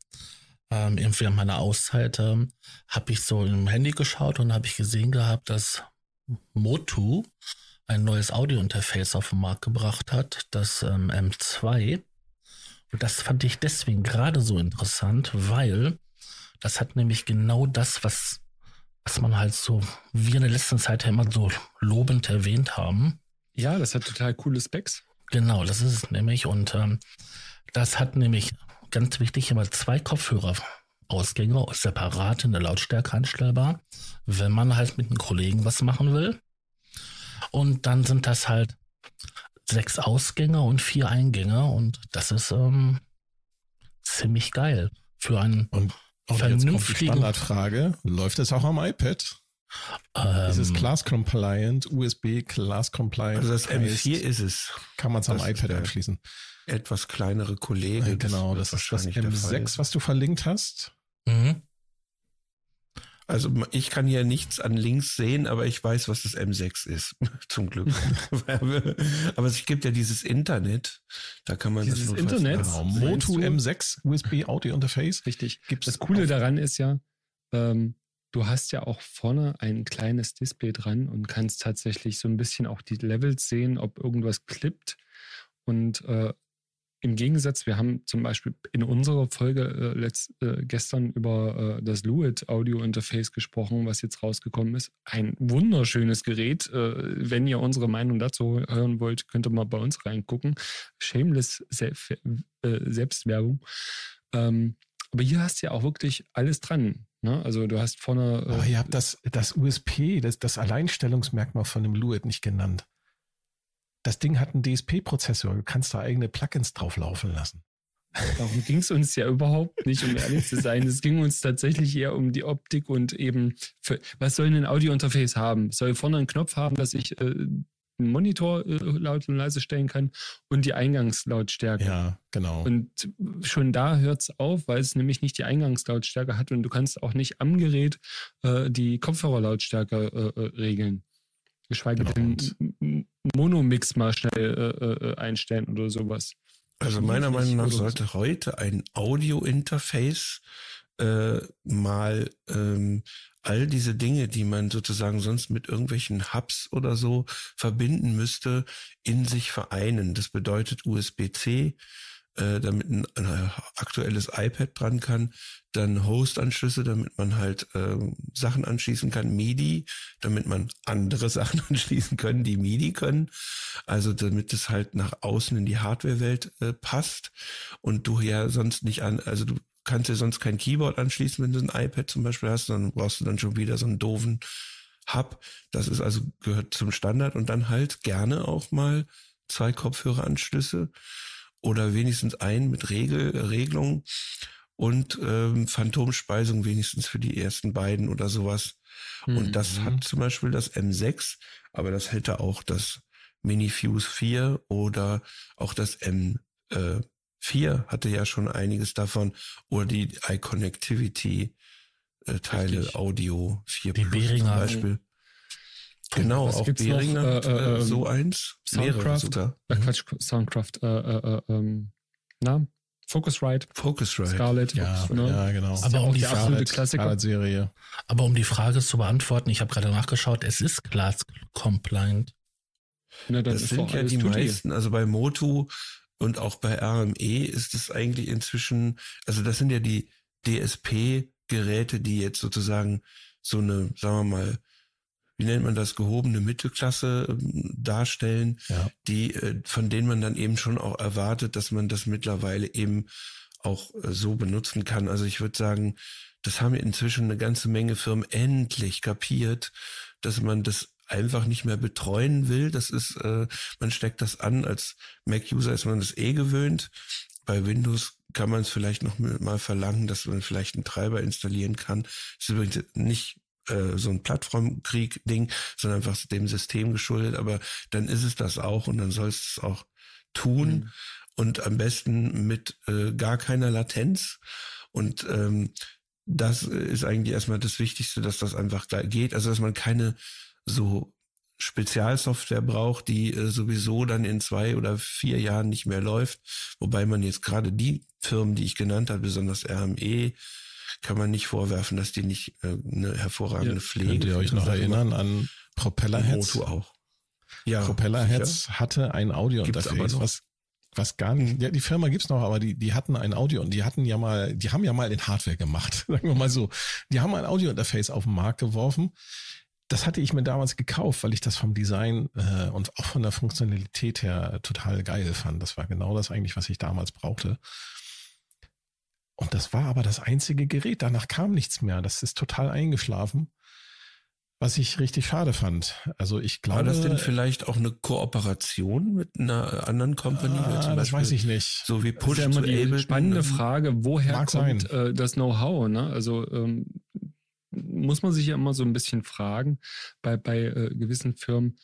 ähm, irgendwie an meiner Auszeit, ähm, habe ich so im Handy geschaut und habe ich gesehen gehabt, dass Motu ein neues Audio-Interface auf den Markt gebracht hat, das ähm, M2. Und das fand ich deswegen gerade so interessant, weil das hat nämlich genau das, was, was man halt so, wir in der letzten Zeit ja immer so lobend erwähnt haben. ja, das hat total coole Specs. Genau, das ist es nämlich. Und ähm, das hat nämlich ganz wichtig immer zwei Kopfhörerausgänge separat in der Lautstärke einstellbar, wenn man halt mit einem Kollegen was machen will. Und dann sind das halt sechs Ausgänge und vier Eingänge und das ist ähm, ziemlich geil für einen Und, und jetzt kommt die Vernünftigen- Standardfrage. Läuft es auch am iPad? ähm, Ist es Class Compliant, USB Class Compliant? Also das heißt, M4 ist es. kann man es am das iPad der- anschließen. Etwas kleinere Kollege. Ja, genau, wird das ist das wahrscheinlich der Fall. M6, was du verlinkt hast. mhm. Also ich kann hier nichts an Links sehen, aber ich weiß, was das M6 ist. Zum Glück. aber es gibt ja dieses Internet. Da kann man Dieses das Internet? Genau. Motu Meinst du? M6 USB Audio Interface. Richtig. Gibt's Das Coole daran ist ja, ähm, du hast ja auch vorne ein kleines Display dran und kannst tatsächlich so ein bisschen auch die Levels sehen, ob irgendwas klippt. Und äh, im Gegensatz, wir haben zum Beispiel in unserer Folge äh, letzt, äh, gestern über äh, das Luit Audio Interface gesprochen, was jetzt rausgekommen ist. Ein wunderschönes Gerät. Äh, wenn ihr unsere Meinung dazu hören wollt, könnt ihr mal bei uns reingucken. Shameless Self äh, Selbstwerbung. Ähm, aber hier hast du ja auch wirklich alles dran. Ne? Also du hast vorne. äh, Aber ihr habt das, das USP, das, das Alleinstellungsmerkmal von dem Luit nicht genannt. Das Ding hat einen DSP-Prozessor. Du kannst da eigene Plugins drauf laufen lassen. Darum ging es uns ja überhaupt nicht, um ehrlich zu sein. Es ging uns tatsächlich eher um die Optik und eben, für, was soll ein Audiointerface haben? Soll vorne einen Knopf haben, dass ich äh, einen Monitor äh, laut und leise stellen kann und die Eingangslautstärke. Ja, genau. Und schon da hört es auf, weil es nämlich nicht die Eingangslautstärke hat und du kannst auch nicht am Gerät äh, die Kopfhörerlautstärke äh, äh, regeln. Geschweige Genau. denn Monomix mal schnell äh, äh, einstellen oder sowas. Also meiner Meinung nach sollte heute ein Audio-Interface äh, mal ähm, all diese Dinge, die man sozusagen sonst mit irgendwelchen Hubs oder so verbinden müsste, in sich vereinen. Das bedeutet USB-C, äh, damit ein, ein aktuelles iPad dran kann, dann Host-Anschlüsse, damit man halt ähm, Sachen anschließen kann, MIDI, damit man andere Sachen anschließen können, die MIDI können. Also damit es halt nach außen in die Hardware-Welt äh, passt und du ja sonst nicht an, also du kannst dir sonst kein Keyboard anschließen, wenn du ein iPad zum Beispiel hast, dann brauchst du dann schon wieder so einen doofen Hub. Das ist also gehört zum Standard und dann halt gerne auch mal zwei Kopfhöreranschlüsse oder wenigstens ein mit Regel, Regelung und ähm, Phantomspeisung wenigstens für die ersten beiden oder sowas. Mhm. Und das hat zum Beispiel das M6, aber das hätte auch das Mini Fuse 4 oder auch das M4 äh, hatte ja schon einiges davon oder die iConnectivity äh, Teile Richtig. Audio 4 die Plus Behringer. zum Beispiel. Genau, Was auch Behringer noch, äh, äh, ähm, so eins. Soundcraft, sogar. Äh, Quatsch, Soundcraft, äh, äh, äh, ähm, na, Focusrite. Focusrite. Scarlett. Ja, ne? ja genau. Aber um die, absolute Klassiker. Serie. Aber um die Frage zu beantworten, ich habe gerade nachgeschaut, es ist Class Compliant. Na, das sind ja die meisten, also bei Motu und auch bei RME ist es eigentlich inzwischen, also das sind ja die DSP-Geräte, die jetzt sozusagen so eine, sagen wir mal, wie nennt man das, gehobene Mittelklasse ähm, darstellen, ja. die, äh, von denen man dann eben schon auch erwartet, dass man das mittlerweile eben auch äh, so benutzen kann. Also ich würde sagen, das haben inzwischen eine ganze Menge Firmen endlich kapiert, dass man das einfach nicht mehr betreuen will. Das ist, äh, man steckt das an. Als Mac-User ist man das eh gewöhnt. Bei Windows kann man es vielleicht noch mal verlangen, dass man vielleicht einen Treiber installieren kann. Das ist übrigens nicht äh, so ein Plattformkrieg-Ding, sondern einfach dem System geschuldet. Aber dann ist es das auch und dann soll es auch tun. Mhm. Und am besten mit äh, gar keiner Latenz. Und ähm, das ist eigentlich erstmal das Wichtigste, dass das einfach geht. Also dass man keine so Spezialsoftware braucht, die äh, sowieso dann in zwei oder vier Jahren nicht mehr läuft. Wobei man jetzt gerade die Firmen, die ich genannt habe, besonders RME, kann man nicht vorwerfen, dass die nicht äh, eine hervorragende ja, Pflege. Könnt ihr euch noch erinnern an Propellerheads? Moto auch. Ja, Propellerheads sicher. hatte ein Audio-Interface, was was gar nicht, ja, die Firma gibt's noch, aber die, die hatten ein Audio und die hatten ja mal, die haben ja mal in Hardware gemacht, sagen wir mal so. Die haben ein Audio-Interface auf den Markt geworfen, das hatte ich mir damals gekauft, weil ich das vom Design äh, und auch von der Funktionalität her total geil fand. Das war genau das eigentlich, was ich damals brauchte. Und das war aber das einzige Gerät. Danach kam nichts mehr. Das ist total eingeschlafen. Was ich richtig schade fand. Also ich glaube. War das denn vielleicht auch eine Kooperation mit einer anderen Company? Ah, das weiß ich nicht. So wie Push das ist ja immer die spannende Frage, woher Mag kommt äh, das Know-how? Ne? Also ähm, muss man sich ja immer so ein bisschen fragen bei, bei äh, gewissen Firmen,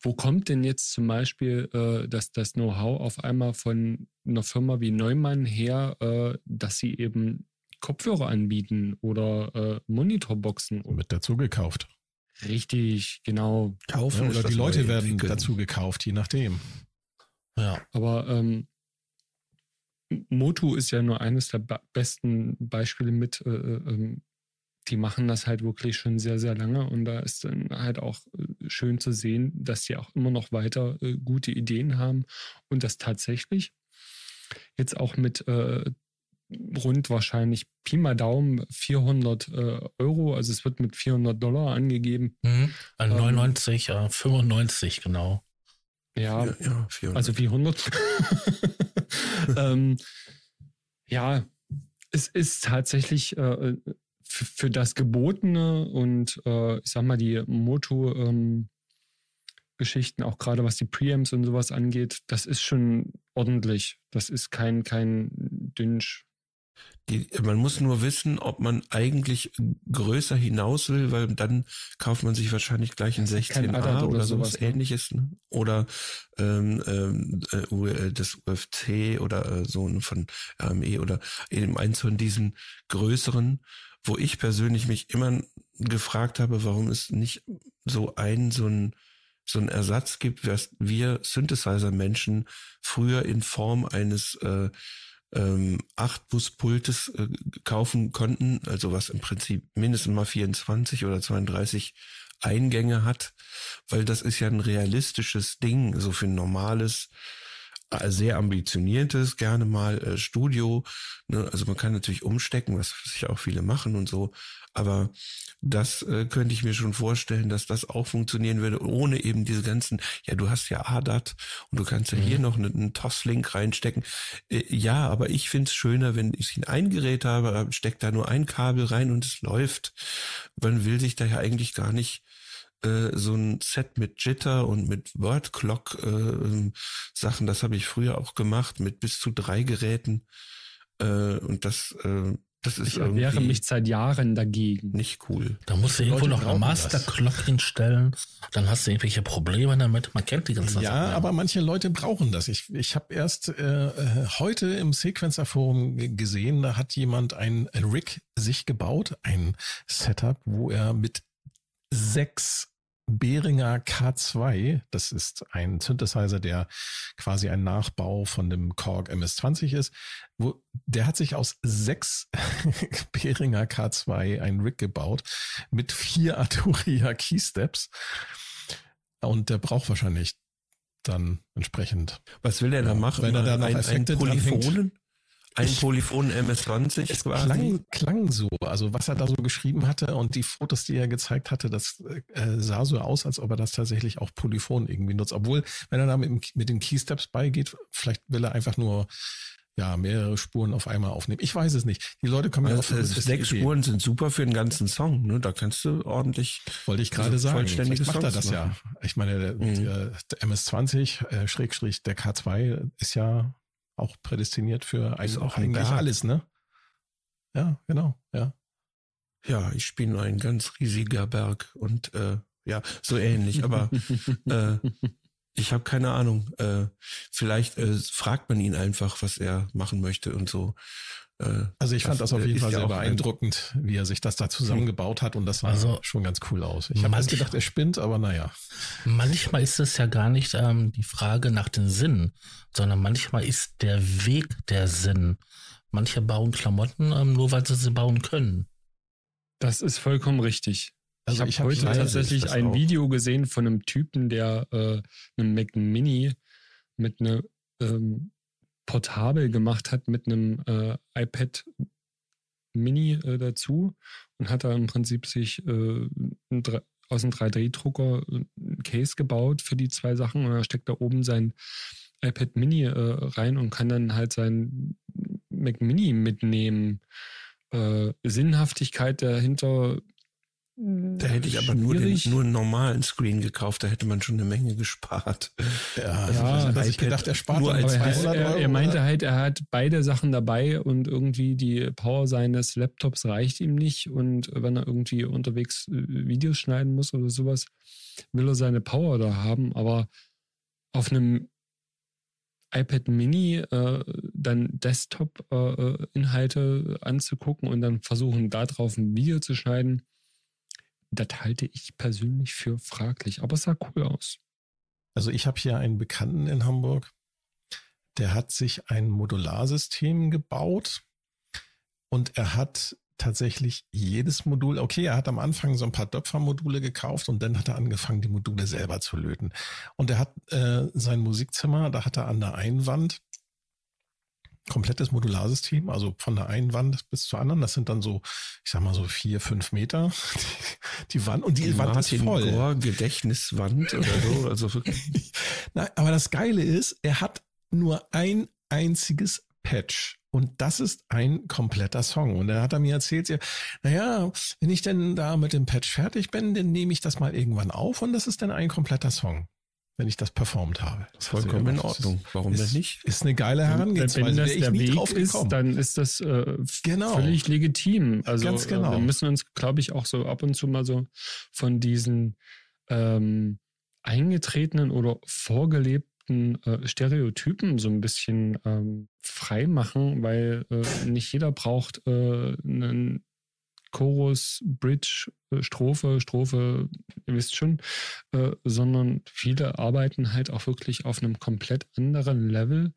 wo kommt denn jetzt zum Beispiel äh, das, das Know-how auf einmal von einer Firma wie Neumann her, äh, dass sie eben Kopfhörer anbieten oder äh, Monitorboxen? Wird dazu gekauft. Richtig, genau. Kaufen ja, oder die Leute werden dazu gekauft, je nachdem. Ja. Aber ähm, Motu ist ja nur eines der besten Beispiele mit, äh, äh ähm, die machen das halt wirklich schon sehr, sehr lange und da ist dann halt auch äh, schön zu sehen, dass sie auch immer noch weiter äh, gute Ideen haben und das tatsächlich jetzt auch mit äh, rund wahrscheinlich Pi mal Daumen 400 äh, Euro, also es wird mit 400 Dollar angegeben. Mhm, also 99, ähm, 95 genau. Ja, ja, ja also 400. ähm, ja, es ist tatsächlich äh, für das Gebotene und äh, ich sag mal die Moto ähm, Geschichten, auch gerade was die Preamps und sowas angeht, das ist schon ordentlich. Das ist kein, kein Dünsch. Die, man muss nur wissen, ob man eigentlich größer hinaus will, weil dann kauft man sich wahrscheinlich gleich ein 16a oder, oder sowas ne? ähnliches. Ne? Oder ähm, ähm, äh, das UFC oder äh, so von RME oder eben eins von diesen größeren wo ich persönlich mich immer gefragt habe, warum es nicht so ein, so ein, so ein Ersatz gibt, was wir Synthesizer-Menschen früher in Form eines äh, ähm, 8-Bus-Pultes äh, kaufen konnten, also was im Prinzip mindestens mal 24 oder 32 Eingänge hat, weil das ist ja ein realistisches Ding, so für ein normales sehr ambitioniertes, gerne mal äh, Studio. Ne? Also man kann natürlich umstecken, was sich auch viele machen und so. Aber das äh, könnte ich mir schon vorstellen, dass das auch funktionieren würde, ohne eben diese ganzen, ja, du hast ja ADAT und du kannst ja mhm. hier noch einen, einen TOS-Link reinstecken. Äh, ja, aber ich finde es schöner, wenn ich ein Gerät habe, steckt da nur ein Kabel rein und es läuft. Man will sich da ja eigentlich gar nicht äh, so ein Set mit Jitter und mit Word Clock äh, Sachen, das habe ich früher auch gemacht, mit bis zu drei Geräten. Äh, und das äh, das ist ich wehre mich seit Jahren dagegen. Nicht cool. Da musst du irgendwo noch eine Master-Clock hinstellen. Dann hast du irgendwelche Probleme damit. Man kennt die ganzen Ja, Sachen, aber manche Leute brauchen das. Ich, ich habe erst äh, äh heute im Sequencer-Forum gesehen, da hat jemand ein Rig sich gebaut, ein Setup, wo er mit sechs Behringer K2, das ist ein Synthesizer, der quasi ein Nachbau von dem Korg MS-20 ist, wo, der hat sich aus sechs Behringer K2 ein Rig gebaut mit vier Arturia Keysteps und der braucht wahrscheinlich dann entsprechend. Was will der da machen? Wenn er da noch ein, Effekte ein Polyphonen? Ein Polyphon MS-20 es quasi. Klang, klang so, also was er da so geschrieben hatte und die Fotos, die er gezeigt hatte, das äh, sah so aus, als ob er das tatsächlich auch Polyphon irgendwie nutzt. Obwohl, wenn er da mit, mit den Keysteps beigeht, vielleicht will er einfach nur ja, mehrere Spuren auf einmal aufnehmen. Ich weiß es nicht. Die Leute kommen ja auf Sechs Spuren sind super für den ganzen Song, ne? Da kannst du ordentlich. Wollte ich gerade also sagen. Vielleicht macht er das machen. ja. Ich meine, der, mhm. der MS20, äh, Schrägstrich, der K2 ist ja auch prädestiniert für ein, auch eigentlich Berg. alles, ne? Ja, genau, ja. Ja, ich bin ein ganz riesiger Berg und äh, ja, so ähnlich, aber äh, ich habe keine Ahnung. Äh, vielleicht äh, fragt man ihn einfach, was er machen möchte und so. Äh, also ich fand das auf jeden Fall sehr beeindruckend, wie er sich das da zusammengebaut hat und das sah also, schon ganz cool aus. Ich habe erst gedacht, er spinnt, aber naja. Manchmal ist es ja gar nicht ähm, die Frage nach den Sinn, sondern manchmal ist der Weg der Sinn. Manche bauen Klamotten ähm, nur, weil sie sie bauen können. Das ist vollkommen richtig. Also ich habe hab heute tatsächlich ein auch. Video gesehen von einem Typen, der äh, einen Mac Mini mit einer ähm, portabel gemacht hat mit einem äh, iPad Mini äh, dazu und hat da im Prinzip sich äh, aus einem 3D-Drucker ein Case gebaut für die zwei Sachen und er steckt da oben sein iPad Mini äh, rein und kann dann halt sein Mac Mini mitnehmen. Äh, Sinnhaftigkeit dahinter da hätte ich aber nur, den, nur einen normalen Screen gekauft, da hätte man schon eine Menge gespart. Ja, also ja also ich gedacht, er spart nur als er, er, er meinte halt, er hat beide Sachen dabei und irgendwie die Power seines Laptops reicht ihm nicht und wenn er irgendwie unterwegs äh, Videos schneiden muss oder sowas, will er seine Power da haben, aber auf einem iPad Mini äh, dann Desktop-Inhalte äh, anzugucken und dann versuchen, darauf ein Video zu schneiden, das halte ich persönlich für fraglich, aber es sah cool aus. Also ich habe hier einen Bekannten in Hamburg, der hat sich ein Modularsystem gebaut und er hat tatsächlich jedes Modul, okay, er hat am Anfang so ein paar Döpfer-Module gekauft und dann hat er angefangen, die Module selber zu löten. Und er hat äh, sein Musikzimmer, da hat er an der Einwand komplettes Modularsystem, also von der einen Wand bis zur anderen. Das sind dann so, ich sag mal so vier, fünf Meter die, die Wand und die, die Wand Martin ist voll. Gore Gedächtniswand oder so. Also wirklich. Na, aber das Geile ist, er hat nur ein einziges Patch. Und das ist ein kompletter Song. Und dann hat er mir erzählt, ja, naja, wenn ich denn da mit dem Patch fertig bin, dann nehme ich das mal irgendwann auf und das ist dann ein kompletter Song wenn ich das performt habe. Das ist vollkommen in Ordnung. Warum ist, denn nicht? Ist eine geile Herangehensweise. Wenn das der Weg ist, dann ist das äh, genau. völlig legitim. Also Ganz genau. wir müssen uns, glaube ich, auch so ab und zu mal so von diesen ähm, eingetretenen oder vorgelebten äh, Stereotypen so ein bisschen ähm, frei machen, weil äh, nicht jeder braucht äh, einen Chorus, Bridge, äh, Strophe, Strophe, ihr wisst schon, äh, sondern viele arbeiten halt auch wirklich auf einem komplett anderen Level.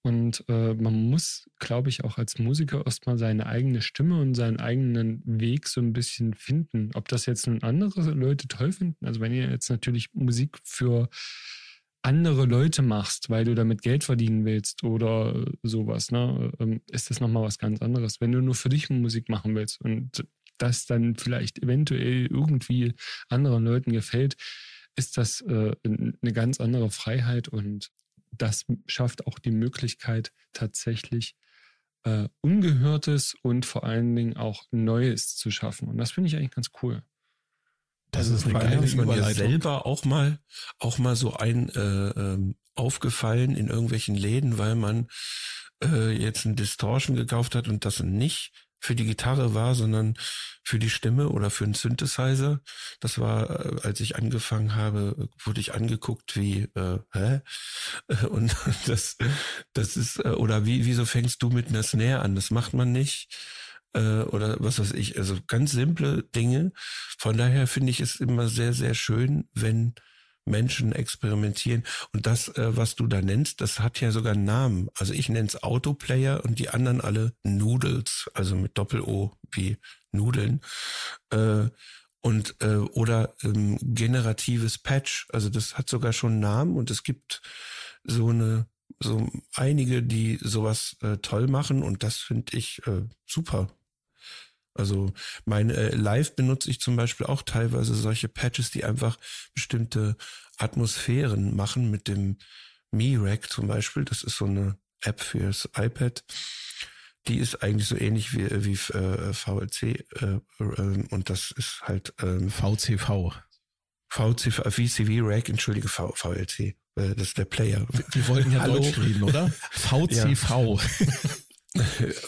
Und äh, man muss, glaube ich, auch als Musiker erstmal seine eigene Stimme und seinen eigenen Weg so ein bisschen finden. Ob das jetzt nun andere Leute toll finden. Also wenn ihr jetzt natürlich Musik für andere Leute machst, weil du damit Geld verdienen willst oder sowas, ne, ähm, ist das nochmal was ganz anderes. Wenn du nur für dich Musik machen willst und das dann vielleicht eventuell irgendwie anderen Leuten gefällt, ist das äh, eine ganz andere Freiheit und das schafft auch die Möglichkeit, tatsächlich äh, Ungehörtes und vor allen Dingen auch Neues zu schaffen. Und das finde ich eigentlich ganz cool. Das also ist eine geile ist man ja selber auch mal, auch mal so ein äh, ähm, aufgefallen in irgendwelchen Läden, weil man äh, jetzt ein Distortion gekauft hat und das nicht für die Gitarre war, sondern für die Stimme oder für einen Synthesizer. Das war, äh, als ich angefangen habe, wurde ich angeguckt wie, äh, hä? Und das, das ist, äh, oder wie, wieso fängst du mit einer Snare an? Das macht man nicht. Äh, oder was weiß ich. Also ganz simple Dinge. Von daher finde ich es immer sehr, sehr schön, wenn Menschen experimentieren. Und das, äh, was du da nennst, das hat ja sogar einen Namen. Also ich nenne es Autoplayer und die anderen alle Noodles, also mit Doppel-O wie Nudeln. Äh, und äh, oder ähm, generatives Patch. Also das hat sogar schon einen Namen und es gibt so eine so einige, die sowas äh, toll machen und das finde ich äh, super. Also mein äh, Live benutze ich zum Beispiel auch teilweise solche Patches, die einfach bestimmte Atmosphären machen mit dem Mi-Rack zum Beispiel. Das ist so eine App fürs iPad. Die ist eigentlich so ähnlich wie, wie äh, VLC äh, äh, und das ist halt ähm, VCV. VCV, VCV Rack, entschuldige, v, VLC. Äh, das ist der Player. Wir wollten ja Hallo. Deutsch reden, oder? VCV.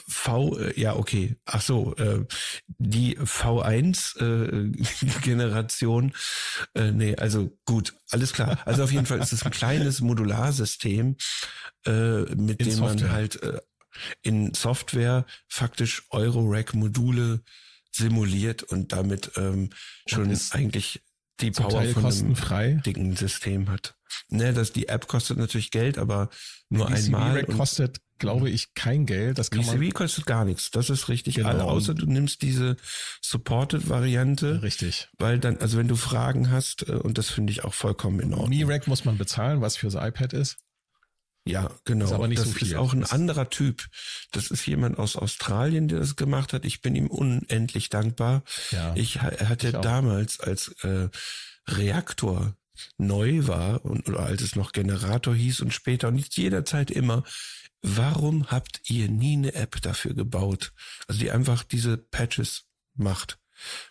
V, äh, ja, okay. Ach so, äh, die V1-Generation. Äh, äh, nee, also gut, alles klar. Also auf jeden Fall ist es ein kleines Modularsystem, äh, mit in dem Software. man halt äh, in Software faktisch Euro-Rack-Module simuliert und damit ähm, schon eigentlich die Power von einem dicken System hat. Ne, das, die App kostet natürlich Geld, aber nur die einmal. kostet glaube ich, kein Geld. Das kann VCV kostet gar nichts. Das ist richtig. Genau. Alle, außer du nimmst diese Supported-Variante. Richtig. Weil dann, also wenn du Fragen hast, äh, und das finde ich auch vollkommen in Ordnung. Mi-Rack muss man bezahlen, was fürs iPad ist. Ja, genau. Ist aber nicht das so viel. ist auch ein anderer Typ. Das ist jemand aus Australien, der das gemacht hat. Ich bin ihm unendlich dankbar. Ja, ich hatte ich damals als äh, Reaktor neu war und oder als es noch Generator hieß und später und jetzt jederzeit immer warum habt ihr nie eine App dafür gebaut? Also die einfach diese Patches macht.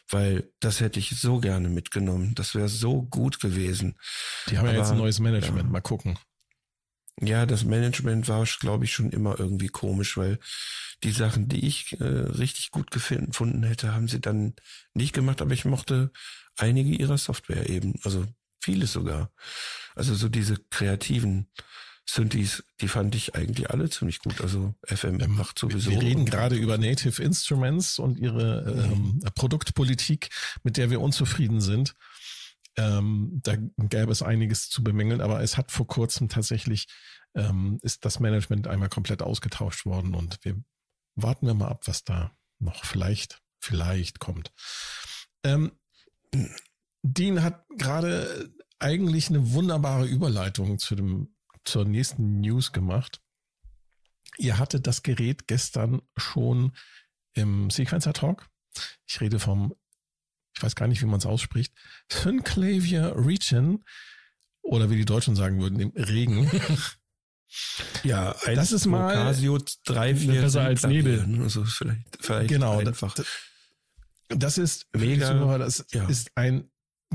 Weil das hätte ich so gerne mitgenommen. Das wäre so gut gewesen. Die haben Aber, ja jetzt ein neues Management. Ja. Mal gucken. Ja, das Management war, glaube ich, schon immer irgendwie komisch, weil die Sachen, die ich äh, richtig gut gefunden hätte, haben sie dann nicht gemacht. Aber ich mochte einige ihrer Software eben. Also vieles sogar. Also so diese kreativen Synthes, die fand ich eigentlich alle ziemlich gut. Also FM ähm, macht sowieso. Wir reden gerade über Native Instruments und ihre ähm, Produktpolitik, mit der wir unzufrieden sind. Ähm, da gäbe es einiges zu bemängeln, aber es hat vor kurzem tatsächlich ähm, ist das Management einmal komplett ausgetauscht worden und wir warten wir mal ab, was da noch vielleicht, vielleicht kommt. Ähm, Dean hat gerade eigentlich eine wunderbare Überleitung zu dem zur nächsten News gemacht. Ihr hattet das Gerät gestern schon im Sequencer Talk. Ich rede vom, ich weiß gar nicht, wie man es ausspricht, Synclavier Region oder wie die Deutschen sagen würden, im Regen. Ja, das ist mal Casio 3, 4, besser als Nebel. Also vielleicht, vielleicht genau, einfach. Das, das ist mega. Das ja. ist ein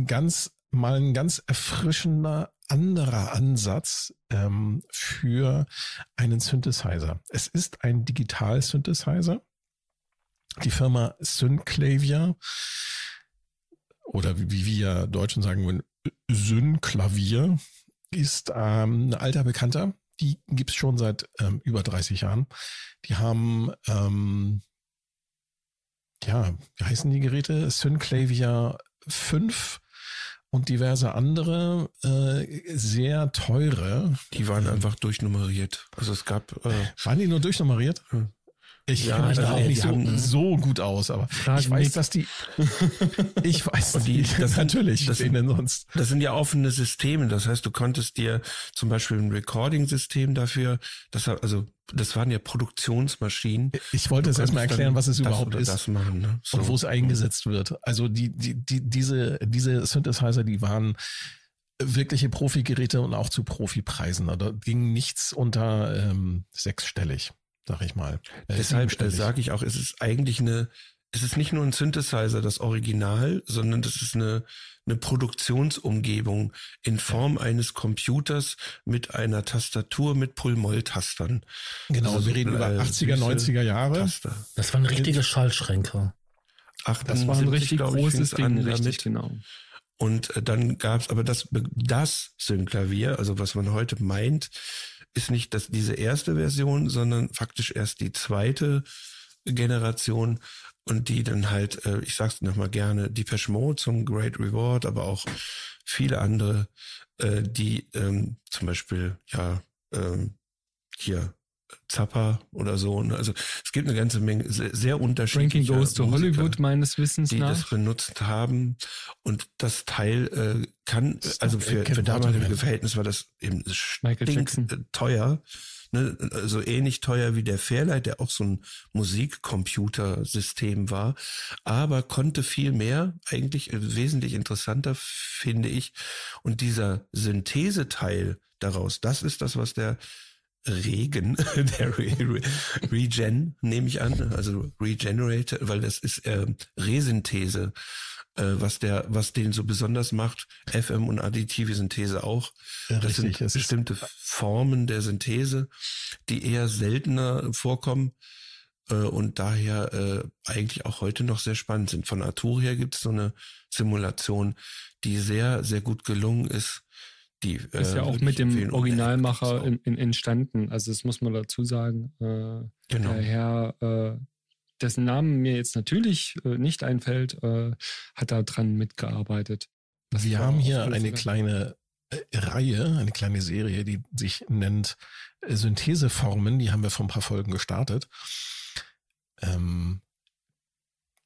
ganz mal ein ganz erfrischender anderer Ansatz ähm, für einen Synthesizer. Es ist ein Digital-Synthesizer. Die Firma Synclavier oder wie wir Deutschen sagen würden, Synklavier ist ähm, ein alter Bekannter. Die gibt's schon seit ähm, über 30 Jahren. Die haben ähm, ja, wie heißen die Geräte? Synclavier 5 und diverse andere äh, sehr teure. Die waren einfach durchnummeriert. Also es gab. Äh, waren die nur durchnummeriert? Ich Ja, kenne mich da also auch nicht so, haben- so gut aus, aber Frag ich weiß, Nick. dass die. Ich weiß, die- die, das sind- natürlich. das wen denn sonst? Das sind ja offene Systeme. Das heißt, du konntest dir zum Beispiel ein Recording-System dafür, das, also, das waren ja Produktionsmaschinen. Ich wollte jetzt Du erstmal erklären, was es überhaupt ist. Machen, ne? So. und wo es eingesetzt wird. Also die, die, die, diese, diese Synthesizer, die waren wirkliche Profi-Geräte und auch zu Profipreisen. Da ging nichts unter ähm, sechsstellig, sag ich mal. Äh, Deshalb sage ich auch, es ist eigentlich eine, es ist nicht nur ein Synthesizer, das Original, sondern das ist eine, eine Produktionsumgebung in Form eines Computers mit einer Tastatur mit Pull-Moll-Tastern. Genau, also wir reden über äh, 80er, süße 90er Jahre. Taster. Das waren richtige Schallschränke. Das war ein 78, richtig ich, großes Ding, an richtig, damit. genau. Und äh, dann gab's aber das, das Synklavier, also was man heute meint, ist nicht das, diese erste Version, sondern faktisch erst die zweite Generation und die dann halt, äh, ich sag's nochmal gerne, Depeche Mode zum Great Reward, aber auch viele andere, äh, die ähm, zum Beispiel, ja, ähm, hier Zappa oder so. ne? Also es gibt eine ganze Menge sehr, sehr Ranking unterschiedliche Goes to Musiker Hollywood meines Wissens die das nach. benutzt haben. Und das Teil äh, kann, Das also für, für damalige. Verhältnisse war das eben Michael äh, teuer. Ne? Also ähnlich teuer wie der Fairlight, der auch so ein Musikcomputersystem war, aber konnte viel mehr, eigentlich äh, wesentlich interessanter, finde ich. Und dieser Syntheseteil daraus, das ist das, was der Regen, der Re Re Regen, nehme ich an, also Regenerate, weil das ist äh, Resynthese, äh, was der, was den so besonders macht. FM und additive Synthese auch. Ja, Das richtig, sind bestimmte Formen der Synthese, die eher seltener vorkommen äh, und daher äh, eigentlich auch heute noch sehr spannend sind. Von Arturia gibt es so eine Simulation, die sehr, sehr gut gelungen ist. Die, Ist äh, ja auch würde mit dem Originalmacher in, in, entstanden. Also das muss man dazu sagen. Äh, Genau. Der Herr, äh, dessen Namen mir jetzt natürlich äh, nicht einfällt, äh, hat da dran mitgearbeitet. Das Wir haben hier eine Fälle- kleine äh, Reihe, eine kleine Serie, die sich nennt äh, Syntheseformen. Die haben wir vor ein paar Folgen gestartet. Ähm,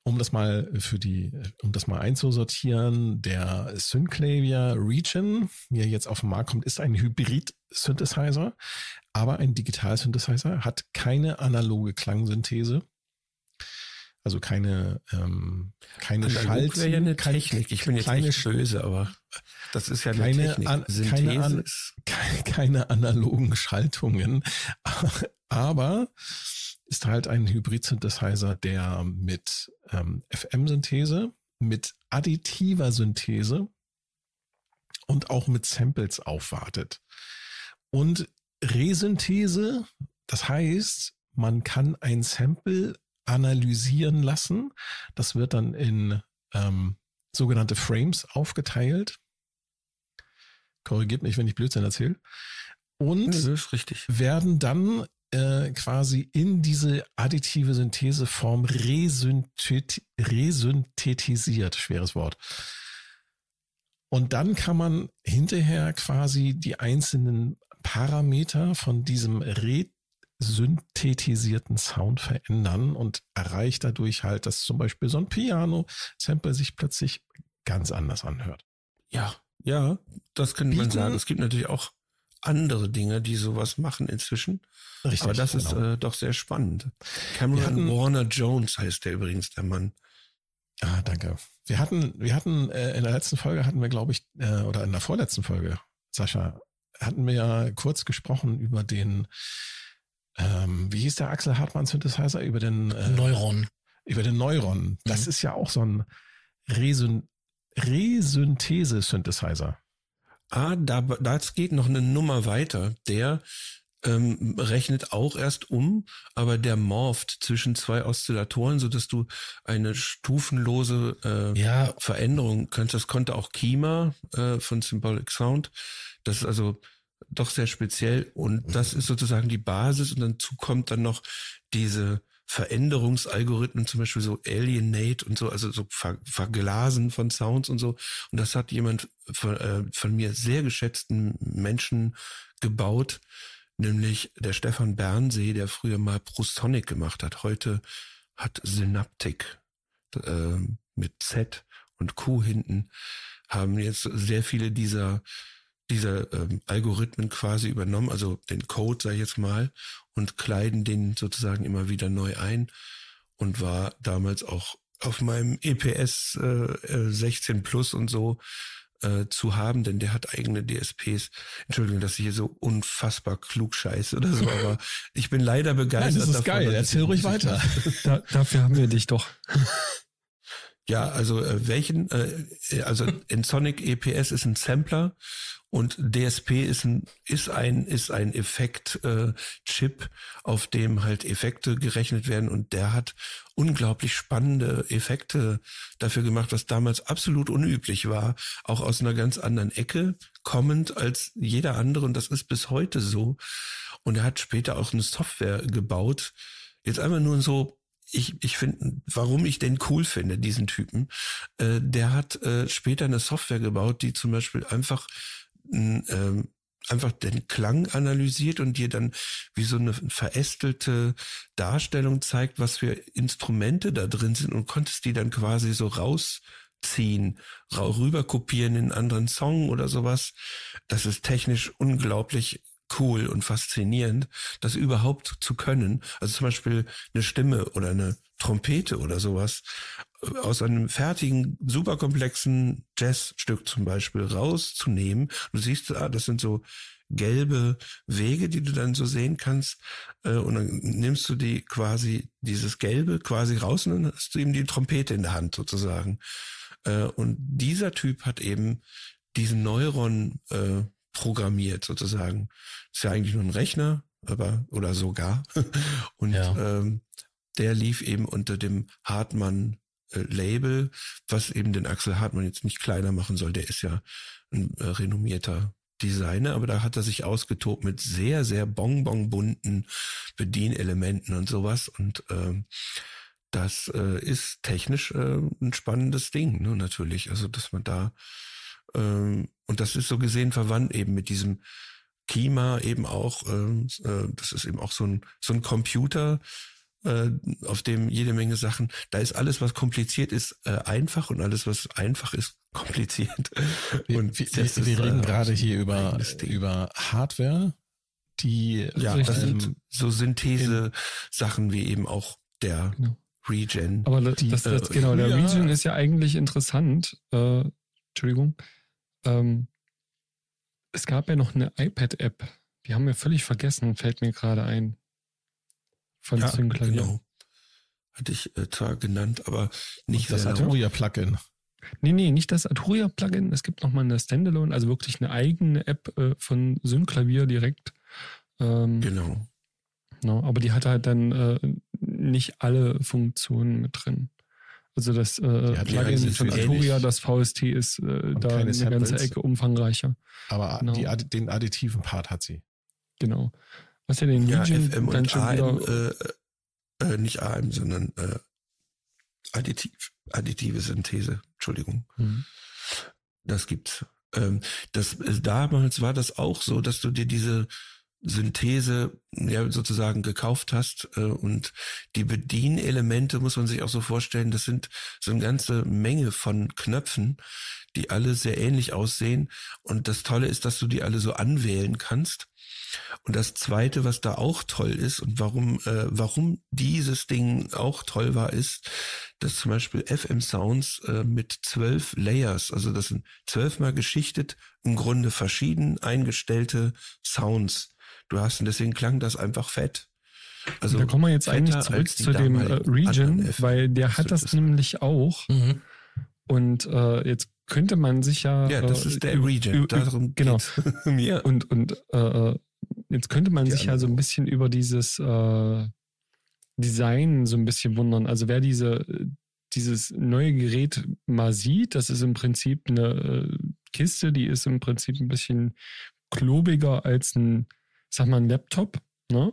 um das mal für die, um das mal einzusortieren, der Synclavier Region, wie er jetzt auf den Markt kommt, ist ein Hybrid-Synthesizer, aber ein Digital-Synthesizer, hat keine analoge Klangsynthese. Also keine, ähm, keine Analog Schalten, wäre ja eine Technik. Ich bin jetzt kleine nicht böse, aber das ist ja eine Keine Technik. an- keine an- keine analogen Schaltungen, aber ist halt ein Hybrid-Synthesizer, der mit ähm, FM-Synthese, mit additiver Synthese und auch mit Samples aufwartet. Und Resynthese, das heißt, man kann ein Sample analysieren lassen. Das wird dann in ähm, sogenannte Frames aufgeteilt. Korrigiert mich, wenn ich Blödsinn erzähle. Und richtig. werden dann äh, quasi in diese additive Syntheseform resynthet resynthetisiert. Schweres Wort. Und dann kann man hinterher quasi die einzelnen Parameter von diesem resynthetisierten Sound verändern und erreicht dadurch halt, dass zum Beispiel so ein Piano-Sample sich plötzlich ganz anders anhört. Ja, ja, das könnte man sagen. Es gibt natürlich auch andere Dinge, die sowas machen inzwischen. Richtig. aber das ist genau. äh, doch sehr spannend. Cameron hatten- Warner Jones heißt der übrigens, der Mann. Ah, danke. Wir hatten, wir hatten äh, in der letzten Folge hatten wir, glaube ich, äh, oder in der vorletzten Folge, Sascha, hatten wir ja kurz gesprochen über den, ähm, wie hieß der Axel Hartmann Synthesizer, über den äh, Neuron. über den Neuron. Das Mhm. ist ja auch so ein Resyn Resynthese-Synthesizer. Ah, da, das geht noch eine Nummer weiter. Der ähm, rechnet auch erst um, aber der morpht zwischen zwei Oszillatoren, so dass du eine stufenlose äh, Ja, Veränderung könntest. Das konnte auch Kima äh, von Symbolic Sound. Das ist also doch sehr speziell und das ist sozusagen die Basis und dazu kommt dann noch diese Veränderungsalgorithmen, zum Beispiel so Alienate und so, also so Ver Verglasen von Sounds und so. Und das hat jemand von, äh, von mir sehr geschätzten Menschen gebaut, nämlich der Stefan Bernsee, der früher mal Prosonic gemacht hat. Heute hat Synaptic äh, mit Z und Q hinten, haben jetzt sehr viele dieser dieser ähm, Algorithmen quasi übernommen, also den Code, sag ich jetzt mal, und kleiden den sozusagen immer wieder neu ein und war damals auch auf meinem EPS äh, 16 Plus und so äh, zu haben, denn der hat eigene DSPs. Entschuldigung, dass ich hier so unfassbar klug scheiße oder so, aber ich bin leider begeistert. Nein, das ist davon, geil, erzähl ruhig weiter. Da, dafür haben wir dich doch. Ja, also äh, welchen, äh, also Sonic EPS ist ein Sampler und DSP ist ein ist ein ist ein Effekt äh, auf dem halt Effekte gerechnet werden und der hat unglaublich spannende Effekte dafür gemacht, was damals absolut unüblich war, auch aus einer ganz anderen Ecke kommend als jeder andere und das ist bis heute so. Und er hat später auch eine Software gebaut. Jetzt einmal nur so ich, ich finde, warum ich den cool finde, diesen Typen, äh, der hat äh, später eine Software gebaut, die zum Beispiel einfach ähm, einfach den Klang analysiert und dir dann wie so eine verästelte Darstellung zeigt, was für Instrumente da drin sind und konntest die dann quasi so rausziehen, rüber kopieren in einen anderen Song oder sowas. Das ist technisch unglaublich cool und faszinierend, das überhaupt zu können. Also zum Beispiel eine Stimme oder eine Trompete oder sowas aus einem fertigen, superkomplexen Jazzstück zum Beispiel rauszunehmen. Du siehst, ah, das sind so gelbe Wege, die du dann so sehen kannst. Äh, und dann nimmst du die quasi, dieses Gelbe quasi raus und dann hast du eben die Trompete in der Hand sozusagen. Äh, und dieser Typ hat eben diesen Neuron äh, programmiert sozusagen. Ist ja eigentlich nur ein Rechner, aber oder sogar. Und ja. ähm, der lief eben unter dem Hartmann äh, Label, was eben den Axel Hartmann jetzt nicht kleiner machen soll. Der ist ja ein äh, renommierter Designer, aber da hat er sich ausgetobt mit sehr, sehr bonbon-bunten Bedienelementen und sowas. Und ähm, das äh, ist technisch äh, ein spannendes Ding, ne, natürlich. Also, dass man da ähm, und das ist so gesehen verwandt eben mit diesem Kima eben auch, ähm, äh, das ist eben auch so ein, so ein Computer, äh, auf dem jede Menge Sachen, da ist alles, was kompliziert ist, äh, einfach und alles, was einfach ist, kompliziert. Und wir, wir, wir reden gerade hier über, über Hardware, die ja, das sind so Synthese-Sachen wie eben auch der genau. Regen. Aber das, die, das, das, genau, der ja. Regen ist ja eigentlich interessant. Äh, Entschuldigung. Ähm, es gab ja noch eine iPad-App. Die haben wir völlig vergessen, fällt mir gerade ein. Von ja, Sinclair. Genau. Hatte ich äh, zwar genannt, aber nicht das Arturia-Plugin. Nee, nee, nicht das Arturia-Plugin. Es gibt nochmal eine Standalone, also wirklich eine eigene App äh, von Synklavier direkt. Ähm, genau. No, aber die hat halt dann äh, nicht alle Funktionen mit drin. Also das äh, Plugin von Arturia, das VST ist äh, da eine ganze Ecke umfangreicher. Aber genau. die, den additiven Part hat sie. Genau. Was ja den ja, Legion FM dann schon AM, wieder... Äh, äh, nicht AM, sondern äh, additiv, additive Synthese. Entschuldigung. Mhm. Das gibt's. Ähm, das, äh, damals war das auch so, dass du dir diese Synthese ja sozusagen gekauft hast äh, und die Bedienelemente muss man sich auch so vorstellen, das sind so eine ganze Menge von Knöpfen, die alle sehr ähnlich aussehen und das Tolle ist, dass du die alle so anwählen kannst. Und das zweite, was da auch toll ist und warum, äh, warum dieses Ding auch toll war, ist, dass zum Beispiel FM Sounds äh, mit zwölf Layers, also das sind zwölfmal geschichtet, im Grunde verschieden eingestellte Sounds du hast und deswegen klang das einfach fett. Also da kommen wir jetzt eigentlich zurück zu dem äh, Region, weil der hat das nämlich auch. Mhm. Und äh, jetzt könnte man sich ja. Ja, das äh, ist der Region. Darum genau. mir. Und und äh, jetzt könnte man Die sich ja so ein bisschen über dieses äh, Design so ein bisschen wundern. Also wer diese dieses neue Gerät mal sieht, das ist im Prinzip eine äh, Kiste, die ist im Prinzip ein bisschen klobiger als ein sag mal, ein Laptop, ne?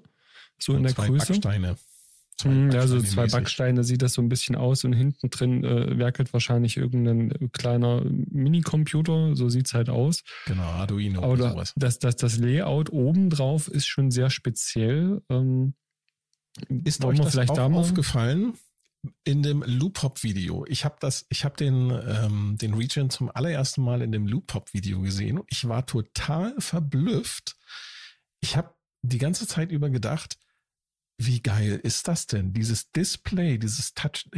So in der zwei Größe. Backsteine. Zwei hm, ja, so zwei Backsteine sieht das so ein bisschen aus und hinten drin äh, werkelt wahrscheinlich irgendein kleiner Minicomputer, so sieht es halt aus. Genau, Arduino Aber oder sowas. Das, das, das Layout obendrauf ist schon sehr speziell. Ähm, ist euch das vielleicht auch aufgefallen? in dem Loop Hop Video. Ich habe das, ich habe den ähm, den Region zum allerersten Mal in dem Loop Hop Video gesehen und ich war total verblüfft. Ich habe die ganze Zeit über gedacht, wie geil ist das denn? Dieses Display, dieses Touch,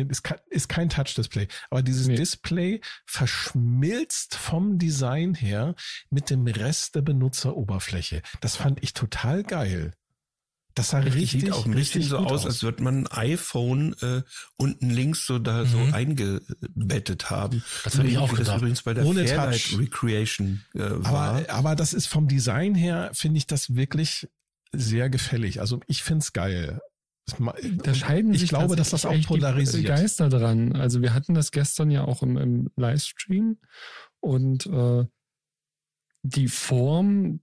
ist kein Touch-Display, aber dieses nee. Display verschmilzt vom Design her mit dem Rest der Benutzeroberfläche. Das fand ich total geil. Das sah richtig, sieht auch ein bisschen so aus, aus, als würde man ein iPhone äh, unten links so da mhm. so eingebettet haben. Das habe ich auch gedacht. übrigens bei der Ohne Fairlight Touch. Recreation äh, war. Aber, aber das ist vom Design her, finde ich das wirklich sehr gefällig. Also ich finde es geil. Da scheiden ich glaube, dass das auch polarisiert. Die Geister dran. Also wir hatten das gestern ja auch im, im Livestream und äh, die Form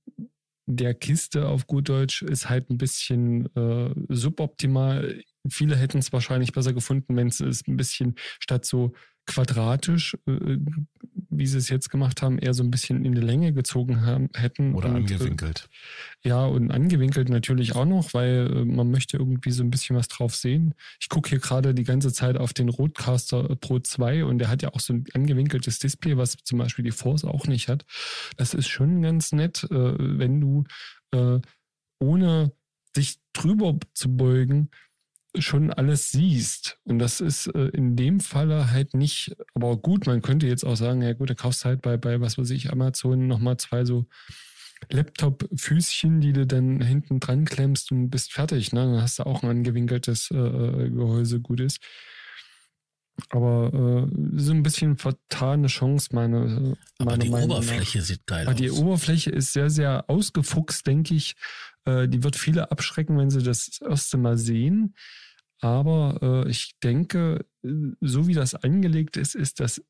der Kiste auf gut Deutsch ist halt ein bisschen äh, suboptimal. Viele hätten es wahrscheinlich besser gefunden, wenn es ein bisschen statt so quadratisch, äh, wie sie es jetzt gemacht haben, eher so ein bisschen in die Länge gezogen haben, hätten. Oder und, angewinkelt. Äh, ja, und angewinkelt natürlich auch noch, weil äh, man möchte irgendwie so ein bisschen was drauf sehen. Ich gucke hier gerade die ganze Zeit auf den Roadcaster Pro 2 und der hat ja auch so ein angewinkeltes Display, was zum Beispiel die Force auch nicht hat. Das ist schon ganz nett, äh, wenn du äh, ohne dich drüber zu beugen, schon alles siehst. Und das ist äh, in dem Falle halt nicht, aber gut, man könnte jetzt auch sagen, ja gut, da kaufst halt bei, bei was weiß ich, Amazon nochmal zwei so Laptop-Füßchen, die du dann hinten dran klemmst und bist fertig. Ne? Dann hast du auch ein angewinkeltes äh, äh Gehäuse, gut ist. Aber äh, so ein bisschen vertane Chance, meine, meine Aber die Meinung Oberfläche nach. sieht geil Aber aus. Die Oberfläche ist sehr, sehr ausgefuchst, denke ich. Äh, die wird viele abschrecken, wenn sie das erste Mal sehen. Aber äh, ich denke, so wie das angelegt ist, ist das,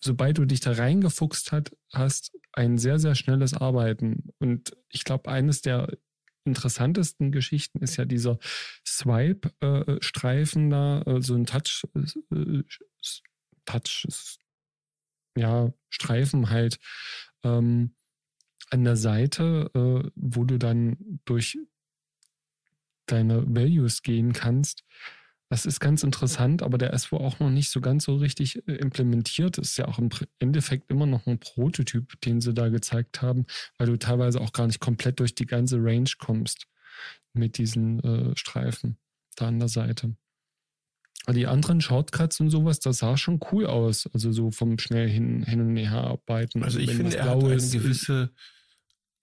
sobald du dich da reingefuchst hat, hast, ein sehr, sehr schnelles Arbeiten. Und ich glaube, eines der interessantesten Geschichten ist ja dieser Swipe-Streifen da, äh, so ein Touch, äh, Touch, ja, Streifen halt ähm, an der Seite, äh, wo du dann durch deine Values gehen kannst. Das ist ganz interessant, aber der ist wohl auch noch nicht so ganz so richtig äh, implementiert. Ist ja auch im Endeffekt immer noch ein Prototyp, den sie da gezeigt haben, weil du teilweise auch gar nicht komplett durch die ganze Range kommst mit diesen äh, Streifen da an der Seite. Aber die anderen Shortcuts und sowas, das sah schon cool aus. Also so vom schnell hin, hin und her arbeiten. Also ich finde, er hat eine gewisse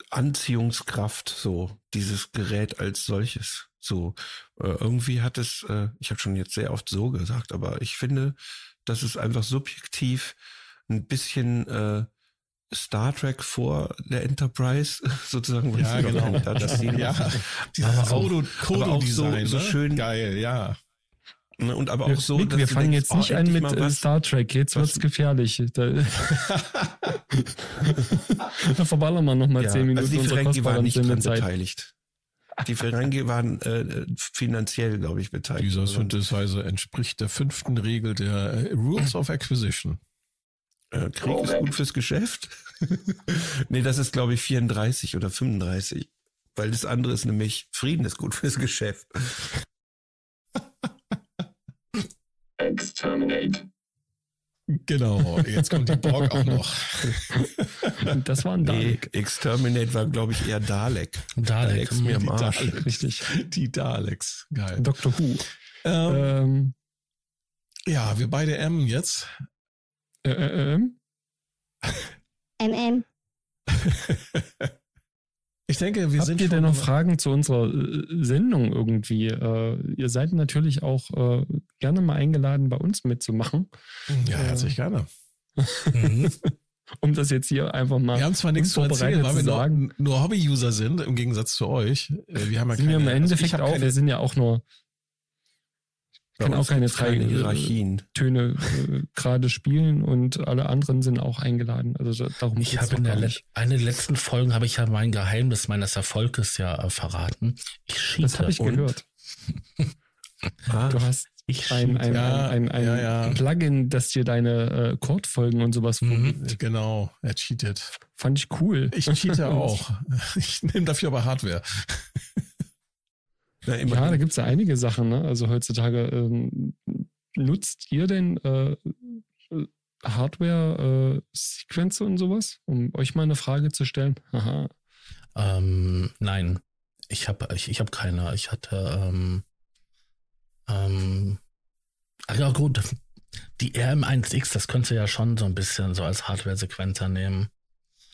Anziehungskraft, so dieses Gerät als solches. So äh, irgendwie hat es, äh, ich habe schon jetzt sehr oft so gesagt, aber ich finde, dass es einfach subjektiv ein bisschen äh, Star Trek vor der Enterprise sozusagen. Ja, genau. Das, ja, dieses Kodo-Design, so, so ne? schön geil, ja. Ne, und aber auch so, Mick, wir fangen denkst, jetzt nicht oh, an mit äh, Star Trek, jetzt wird's gefährlich. Da, da verballern wir nochmal ja, zehn Minuten also die Ferengi waren nicht dran beteiligt. Die Ferengi waren äh, finanziell, glaube ich, beteiligt. Dieser Synthesizer entspricht der fünften Regel der äh, Rules of Acquisition. Äh, Krieg oh, ist gut fürs Geschäft. nee, das ist, glaube ich, 34 oder 35. Weil das andere ist nämlich, Frieden ist gut fürs Geschäft. Exterminate. Genau, jetzt kommt die Borg auch noch. das war ein Dalek. Nee, Exterminate war, glaube ich, eher Dalek. Dalek, Daleks mir am Arsch. Dalek, richtig. Die Daleks, geil. Dr. Who. Ähm, ähm, ja, wir beide M jetzt. Äh, äh, ähm? MM. Ich denke, wir Habt sind. Habt ihr denn noch Fragen zu unserer äh, Sendung irgendwie? Äh, ihr seid natürlich auch äh, gerne mal eingeladen, bei uns mitzumachen. Ja, herzlich gerne. um das jetzt hier einfach mal. Wir haben zwar nichts zu erzählen, weil wir nur, nur Hobby-User sind, im Gegensatz zu euch. Äh, wir haben ja sind keine, wir im also Endeffekt also auch, wir sind ja auch nur kann auch keine drei äh, Hierarchien. Töne äh, gerade spielen und alle anderen sind auch eingeladen. Also darum ich habe in der Le eine der letzten Folgen habe ich ja mein Geheimnis meines Erfolges ja äh, verraten. Ich cheate. Das habe ich gehört. Ah, du hast ich ein, ein, ja, ein, ein, ja, ja. Plugin, das dir deine äh, Chordfolgen und sowas mhm, Genau, er cheatet. Fand ich cool. Ich cheate auch. Ich nehme dafür aber Hardware. Ja, ja da gibt es ja einige Sachen. Ne? Also heutzutage ähm, nutzt ihr denn äh, Hardware-Sequencer äh, und sowas, um euch mal eine Frage zu stellen? Aha. Ähm, nein, ich habe ich, ich hab keine. Ich hatte ähm, ähm, ja gut, die RM1X, das könnt ihr ja schon so ein bisschen so als Hardware-Sequenzer nehmen.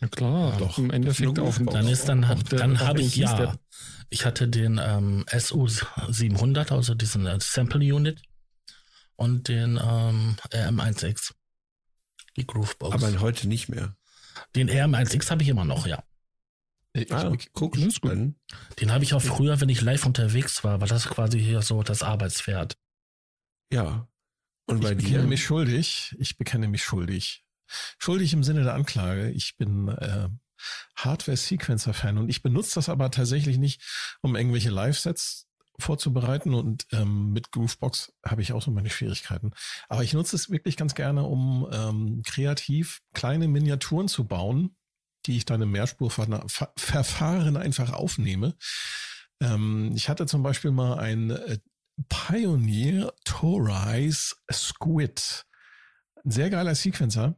Ja klar, ja, doch. Im Endeffekt auch. Dann ist dann, dann habe ich ja, ich hatte den ähm, SU700, also diesen äh, Sample Unit und den ähm, RM1X. Die Groovebox. Aber heute nicht mehr. Den RM1X habe ich immer noch, ja. Ich, ah, okay, guck, ist gut. Den habe ich auch früher, wenn ich live unterwegs war, war das quasi hier so das Arbeitspferd. Ja. Und bei ich bekenne mich schuldig. Ich bekenne mich schuldig. Schuldig im Sinne der Anklage. Ich bin äh, Hardware-Sequencer-Fan und ich benutze das aber tatsächlich nicht, um irgendwelche Live-Sets vorzubereiten und ähm, mit Groovebox habe ich auch so meine Schwierigkeiten. Aber ich nutze es wirklich ganz gerne, um ähm, kreativ kleine Miniaturen zu bauen, die ich dann im Mehrspurverfahren einfach aufnehme. Ähm, ich hatte zum Beispiel mal ein äh, Pioneer Torize Squid. Ein sehr geiler Sequencer.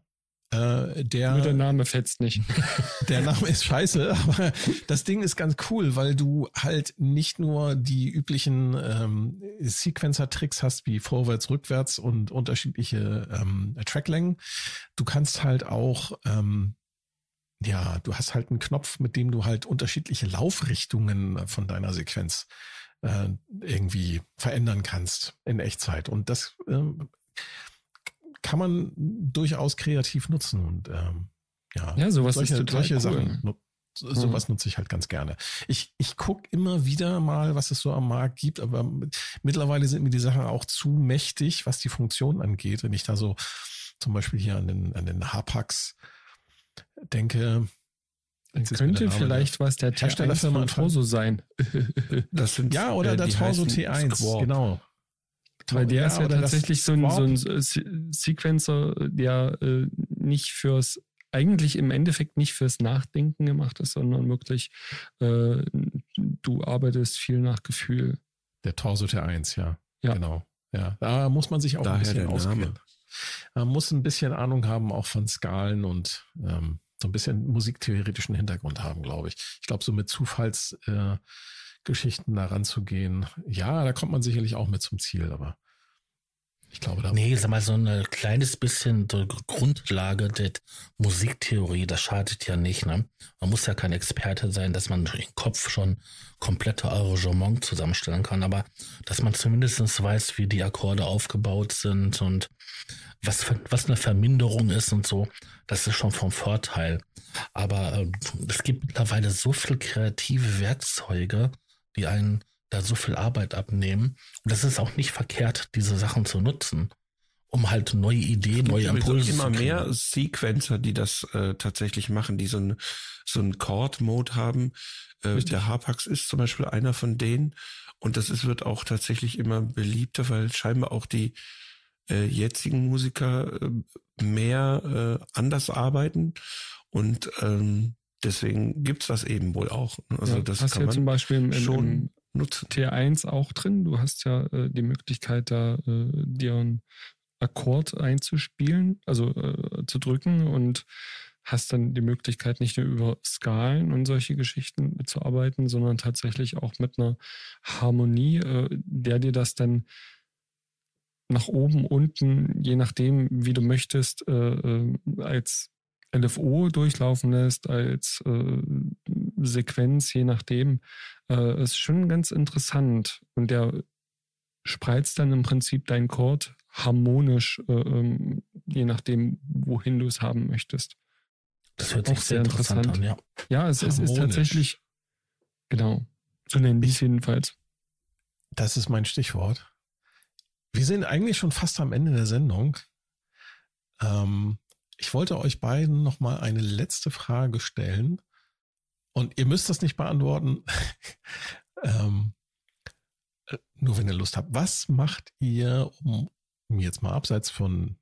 Äh, der, Nur der Name fetzt nicht. Der Name ist scheiße, aber das Ding ist ganz cool, weil du halt nicht nur die üblichen ähm, Sequencer-Tricks hast wie vorwärts, rückwärts und unterschiedliche ähm, Tracklängen. Du kannst halt auch ähm, ja, du hast halt einen Knopf, mit dem du halt unterschiedliche Laufrichtungen von deiner Sequenz äh, irgendwie verändern kannst in Echtzeit. Und das ähm, kann man durchaus kreativ nutzen. Und ähm, ja, ja sowas solche, ist total solche cool. Sachen. Sowas mhm. nutze ich halt ganz gerne. Ich, ich gucke immer wieder mal, was es so am Markt gibt, aber mittlerweile sind mir die Sachen auch zu mächtig, was die Funktion angeht. Wenn ich da so zum Beispiel hier an den, an den Hapax denke, könnte vielleicht was der Herstellerfirma Torso sein. das sind, ja, oder äh, der Torso T1, Squawk. genau. Weil der ja, ist ja tatsächlich so ein, so ein Sequencer, der äh, nicht fürs, eigentlich im Endeffekt nicht fürs Nachdenken gemacht ist, sondern wirklich, äh, du arbeitest viel nach Gefühl. Der Torso T1, ja. ja. Genau. Ja, da muss man sich auch Daher ein bisschen auskennen. Man muss ein bisschen Ahnung haben, auch von Skalen und ähm, so ein bisschen musiktheoretischen Hintergrund haben, glaube ich. Ich glaube, so mit Zufallsgeschichten äh, da ranzugehen, ja, da kommt man sicherlich auch mit zum Ziel, aber ich glaube, da. Nee, sag mal, so ein kleines bisschen Grundlage der Musiktheorie, das schadet ja nicht, ne? Man muss ja kein Experte sein, dass man im Kopf schon komplette Arrangement zusammenstellen kann, aber dass man zumindest weiß, wie die Akkorde aufgebaut sind und was, für, was eine Verminderung ist und so, das ist schon vom Vorteil. Aber äh, es gibt mittlerweile so viel kreative Werkzeuge, die einen da so viel Arbeit abnehmen. Und das ist auch nicht verkehrt, diese Sachen zu nutzen, um halt neue Ideen, neue Impulse immer mehr Sequencer, die das äh, tatsächlich machen, die so ein so ein Chord-Mode haben. Äh, der Harpax ist zum Beispiel einer von denen. Und das ist, wird auch tatsächlich immer beliebter, weil scheinbar auch die äh, jetzigen Musiker äh, mehr äh, anders arbeiten. Und ähm, deswegen gibt's das eben wohl auch. Also ja, das kann ja man zum Beispiel im, schon im, nutzt T1 auch drin. Du hast ja äh, die Möglichkeit, da äh, dir einen Akkord einzuspielen, also äh, zu drücken und hast dann die Möglichkeit, nicht nur über Skalen und solche Geschichten zu arbeiten, sondern tatsächlich auch mit einer Harmonie, äh, der dir das dann nach oben, unten, je nachdem, wie du möchtest, äh, äh, als LFO durchlaufen lässt, als äh, Sequenz, je nachdem, äh, ist schon ganz interessant. Und der spreizt dann im Prinzip deinen Chord harmonisch, äh, ähm, je nachdem, wohin du es haben möchtest. Das hört sich auch sehr interessant, interessant, an, ja. Ja, es, es ist tatsächlich, genau, so nennen die es jedenfalls. Das ist mein Stichwort. Wir sind eigentlich schon fast am Ende der Sendung. Ähm, ich wollte euch beiden noch mal eine letzte Frage stellen. Und ihr müsst das nicht beantworten. ähm, nur wenn ihr Lust habt. Was macht ihr, um jetzt mal abseits von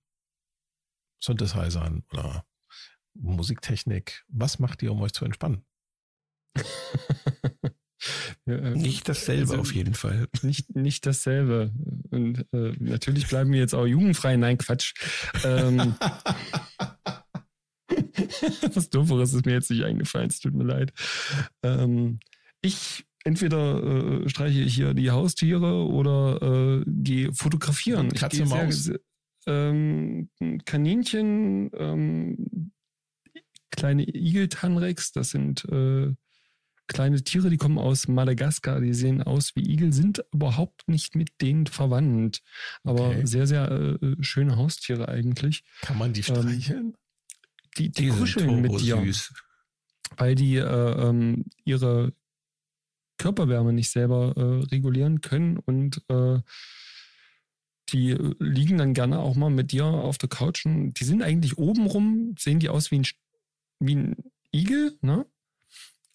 Synthesizern oder Musiktechnik, was macht ihr, um euch zu entspannen? ja, äh, nicht dasselbe also, auf jeden Fall. Nicht, nicht dasselbe. Und äh, natürlich bleiben wir jetzt auch jugendfrei. Nein, Quatsch. Ähm, was Dooferes ist mir jetzt nicht eingefallen, es tut mir leid. Ähm, ich entweder äh, streiche ich hier die Haustiere oder äh, gehe fotografieren. Katze, ich Maus. Sehr, ähm, Kaninchen, ähm, kleine Igeltanrex, das sind äh, kleine Tiere, die kommen aus Madagaskar, die sehen aus wie Igel, sind überhaupt nicht mit denen verwandt. Aber okay. sehr, sehr äh, schöne Haustiere eigentlich. Kann man die ähm, streicheln? Ähm, die, die, die kuscheln mit dir. Süß. Weil die äh, ähm, ihre Körperwärme nicht selber äh, regulieren können und äh, die liegen dann gerne auch mal mit dir auf der Couch. Und die sind eigentlich obenrum, sehen die aus wie ein, wie ein Igel, ne?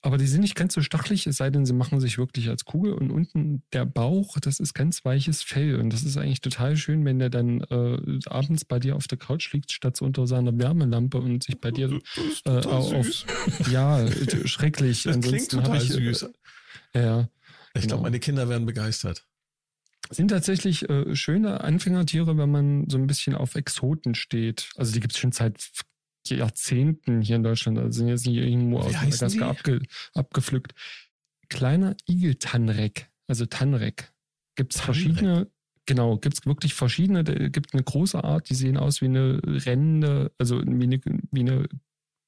Aber die sind nicht ganz so stachelig, es sei denn, sie machen sich wirklich als Kugel. Und unten der Bauch, das ist ganz weiches Fell. Und das ist eigentlich total schön, wenn der dann äh, abends bei dir auf der Couch liegt, statt so unter seiner Wärmelampe und sich bei dir äh, auf. Ja, schrecklich. Das Ansonsten klingt total ich, süß. Äh, ja. Ich genau. glaube, meine Kinder werden begeistert. Sind tatsächlich äh, schöne Anfängertiere, wenn man so ein bisschen auf Exoten steht. Also die gibt es schon seit Jahrzehnten hier in Deutschland. Also sind jetzt nicht irgendwo aus Madagaskar abge, abgepflückt. Kleiner Igeltanrek, also Tanrek. Gibt es verschiedene, genau, gibt es wirklich verschiedene. gibt eine große Art, die sehen aus wie eine rennende, also wie eine, wie eine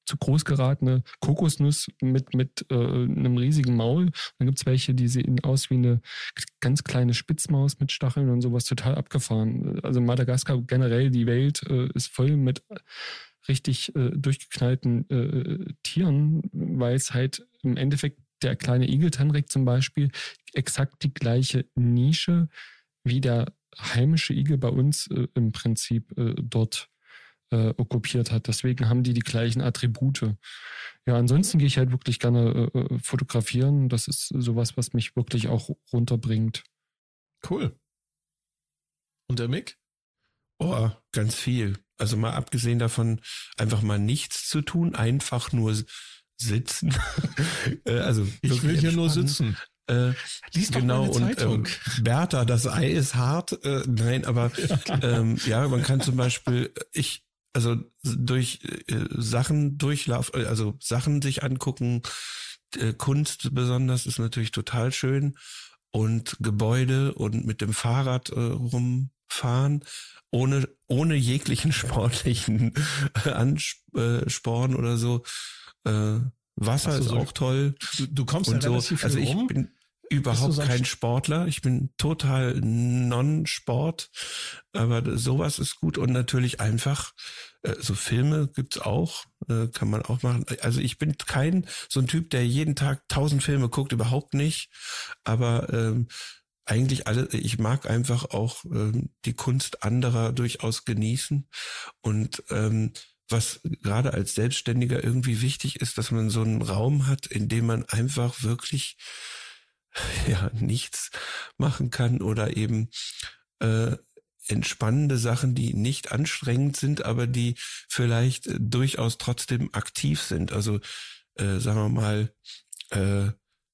zu groß geratene Kokosnuss mit, mit äh, einem riesigen Maul. Dann gibt es welche, die sehen aus wie eine ganz kleine Spitzmaus mit Stacheln und sowas total abgefahren. Also Madagaskar generell, die Welt äh, ist voll mit richtig äh, durchgeknallten äh, Tieren, weil es halt im Endeffekt der kleine Igeltanrek zum Beispiel exakt die gleiche Nische wie der heimische Igel bei uns äh, im Prinzip äh, dort äh, okkupiert hat. Deswegen haben die die gleichen Attribute. Ja, ansonsten gehe ich halt wirklich gerne äh, äh fotografieren. Das ist sowas, was mich wirklich auch runterbringt. Cool. Und der Mick? Oh, ganz viel. Also mal abgesehen davon, einfach mal nichts zu tun, einfach nur sitzen. Äh, also ich will hier nur sitzen. Äh, Lies genau, und ähm, Bertha, das Ei ist hart. Äh, nein, aber ähm, ja, man kann zum Beispiel, ich, also durch äh, Sachen durchlaufen, also Sachen sich angucken, äh, Kunst besonders ist natürlich total schön und Gebäude und mit dem Fahrrad äh, rumfahren ohne, ohne jeglichen sportlichen Ansporn oder so. Äh, Wasser so, ist auch toll. Du, du kommst und ja so. Also ich rum. bin überhaupt kein Sportler. Ich bin total non-Sport, aber sowas ist gut und natürlich einfach äh, so Filme gibt's auch, äh, kann man auch machen. Also ich bin kein so ein Typ, der jeden Tag tausend Filme guckt, überhaupt nicht. Aber ähm, eigentlich alle, ich mag einfach auch ähm, die Kunst anderer durchaus genießen. Und ähm, was gerade als Selbstständiger irgendwie wichtig ist, dass man so einen Raum hat, in dem man einfach wirklich ja nichts machen kann oder eben äh, entspannende Sachen, die nicht anstrengend sind, aber die vielleicht äh, durchaus trotzdem aktiv sind. Also äh, sagen wir mal äh,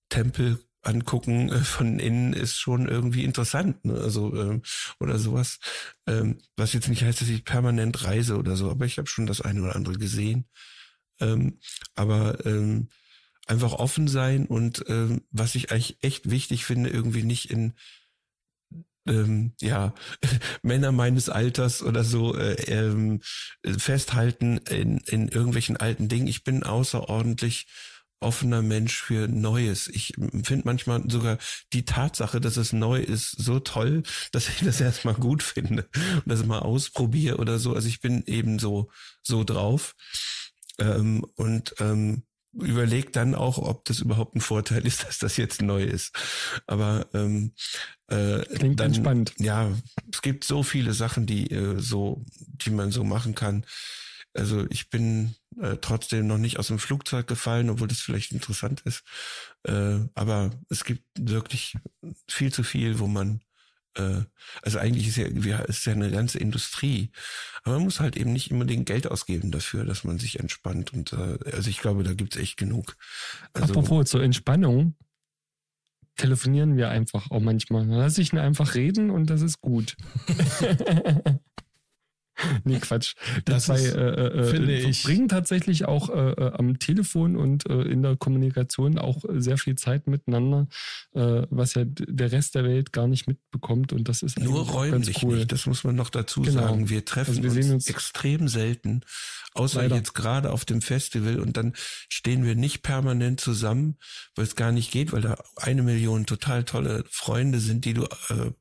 Tempel angucken äh, von innen ist schon irgendwie interessant, ne? also ähm, oder sowas. Ähm, was jetzt nicht heißt, dass ich permanent reise oder so, aber ich habe schon das eine oder andere gesehen. Ähm, aber ähm, einfach offen sein und ähm, was ich eigentlich echt wichtig finde, irgendwie nicht in ähm, ja, Männer meines Alters oder so äh, ähm, festhalten in, in irgendwelchen alten Dingen. Ich bin außerordentlich offener Mensch für Neues. Ich finde manchmal sogar die Tatsache, dass es neu ist, so toll, dass ich das erstmal gut finde und das mal ausprobiere oder so. Also ich bin eben so, so drauf. Ähm, und ähm, überleg dann auch, ob das überhaupt ein Vorteil ist, dass das jetzt neu ist. Aber ähm, äh, Klingt dann, entspannt. Ja, es gibt so viele Sachen, die äh, so, die man so machen kann. Also ich bin äh, trotzdem noch nicht aus dem Flugzeug gefallen, obwohl das vielleicht interessant ist. Äh, aber es gibt wirklich viel zu viel, wo man Äh, also eigentlich ist ja, ist ja eine ganze Industrie. Aber man muss halt eben nicht unbedingt Geld ausgeben dafür, dass man sich entspannt. Und äh, also ich glaube, da gibt's echt genug. Also, Apropos zur Entspannung, telefonieren wir einfach auch manchmal. Dann lasse ich ihn einfach reden und das ist gut. nee, Quatsch. Das Das ist, äh, äh, finde äh, ich- verbringen tatsächlich auch äh, äh, am Telefon und äh, in der Kommunikation auch sehr viel Zeit miteinander, was ja der Rest der Welt gar nicht mitbekommt. Und das ist Nur räumlich ganz cool. nicht, das muss man noch dazu Genau. sagen. Wir treffen Also wir uns, uns- extrem selten, außer Leider. jetzt gerade auf dem Festival und dann stehen wir nicht permanent zusammen, weil es gar nicht geht, weil da eine Million total tolle Freunde sind, die du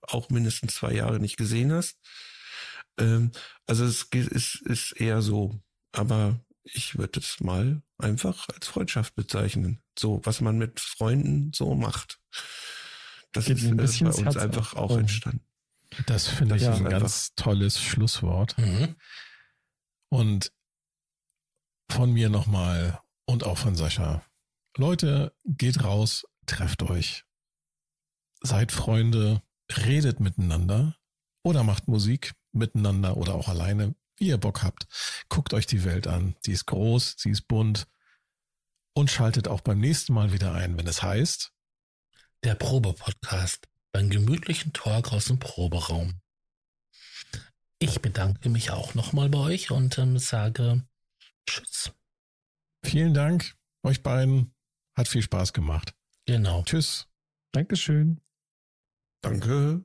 auch mindestens zwei Jahre nicht gesehen hast. Ähm, also es ist, ist eher so, aber ich würde es mal einfach als Freundschaft bezeichnen. So, was man mit Freunden so macht. Das Geht ist ein äh, bisschen bei uns Herz einfach auch entstanden. Das finde ich ist ein ganz tolles Schlusswort. Mhm. Und von mir nochmal und auch von Sascha. Leute, geht raus, trefft euch. Seid Freunde, redet miteinander oder macht Musik miteinander oder auch alleine, wie ihr Bock habt. Guckt euch die Welt an. Sie ist groß, sie ist bunt. Und schaltet auch beim nächsten Mal wieder ein, wenn es heißt, Der Probe-Podcast beim gemütlichen Talk aus dem Proberaum. Ich bedanke mich auch nochmal bei euch und ähm, sage Tschüss. vielen Dank euch beiden. Hat viel Spaß gemacht. Genau. Tschüss. Dankeschön. Danke.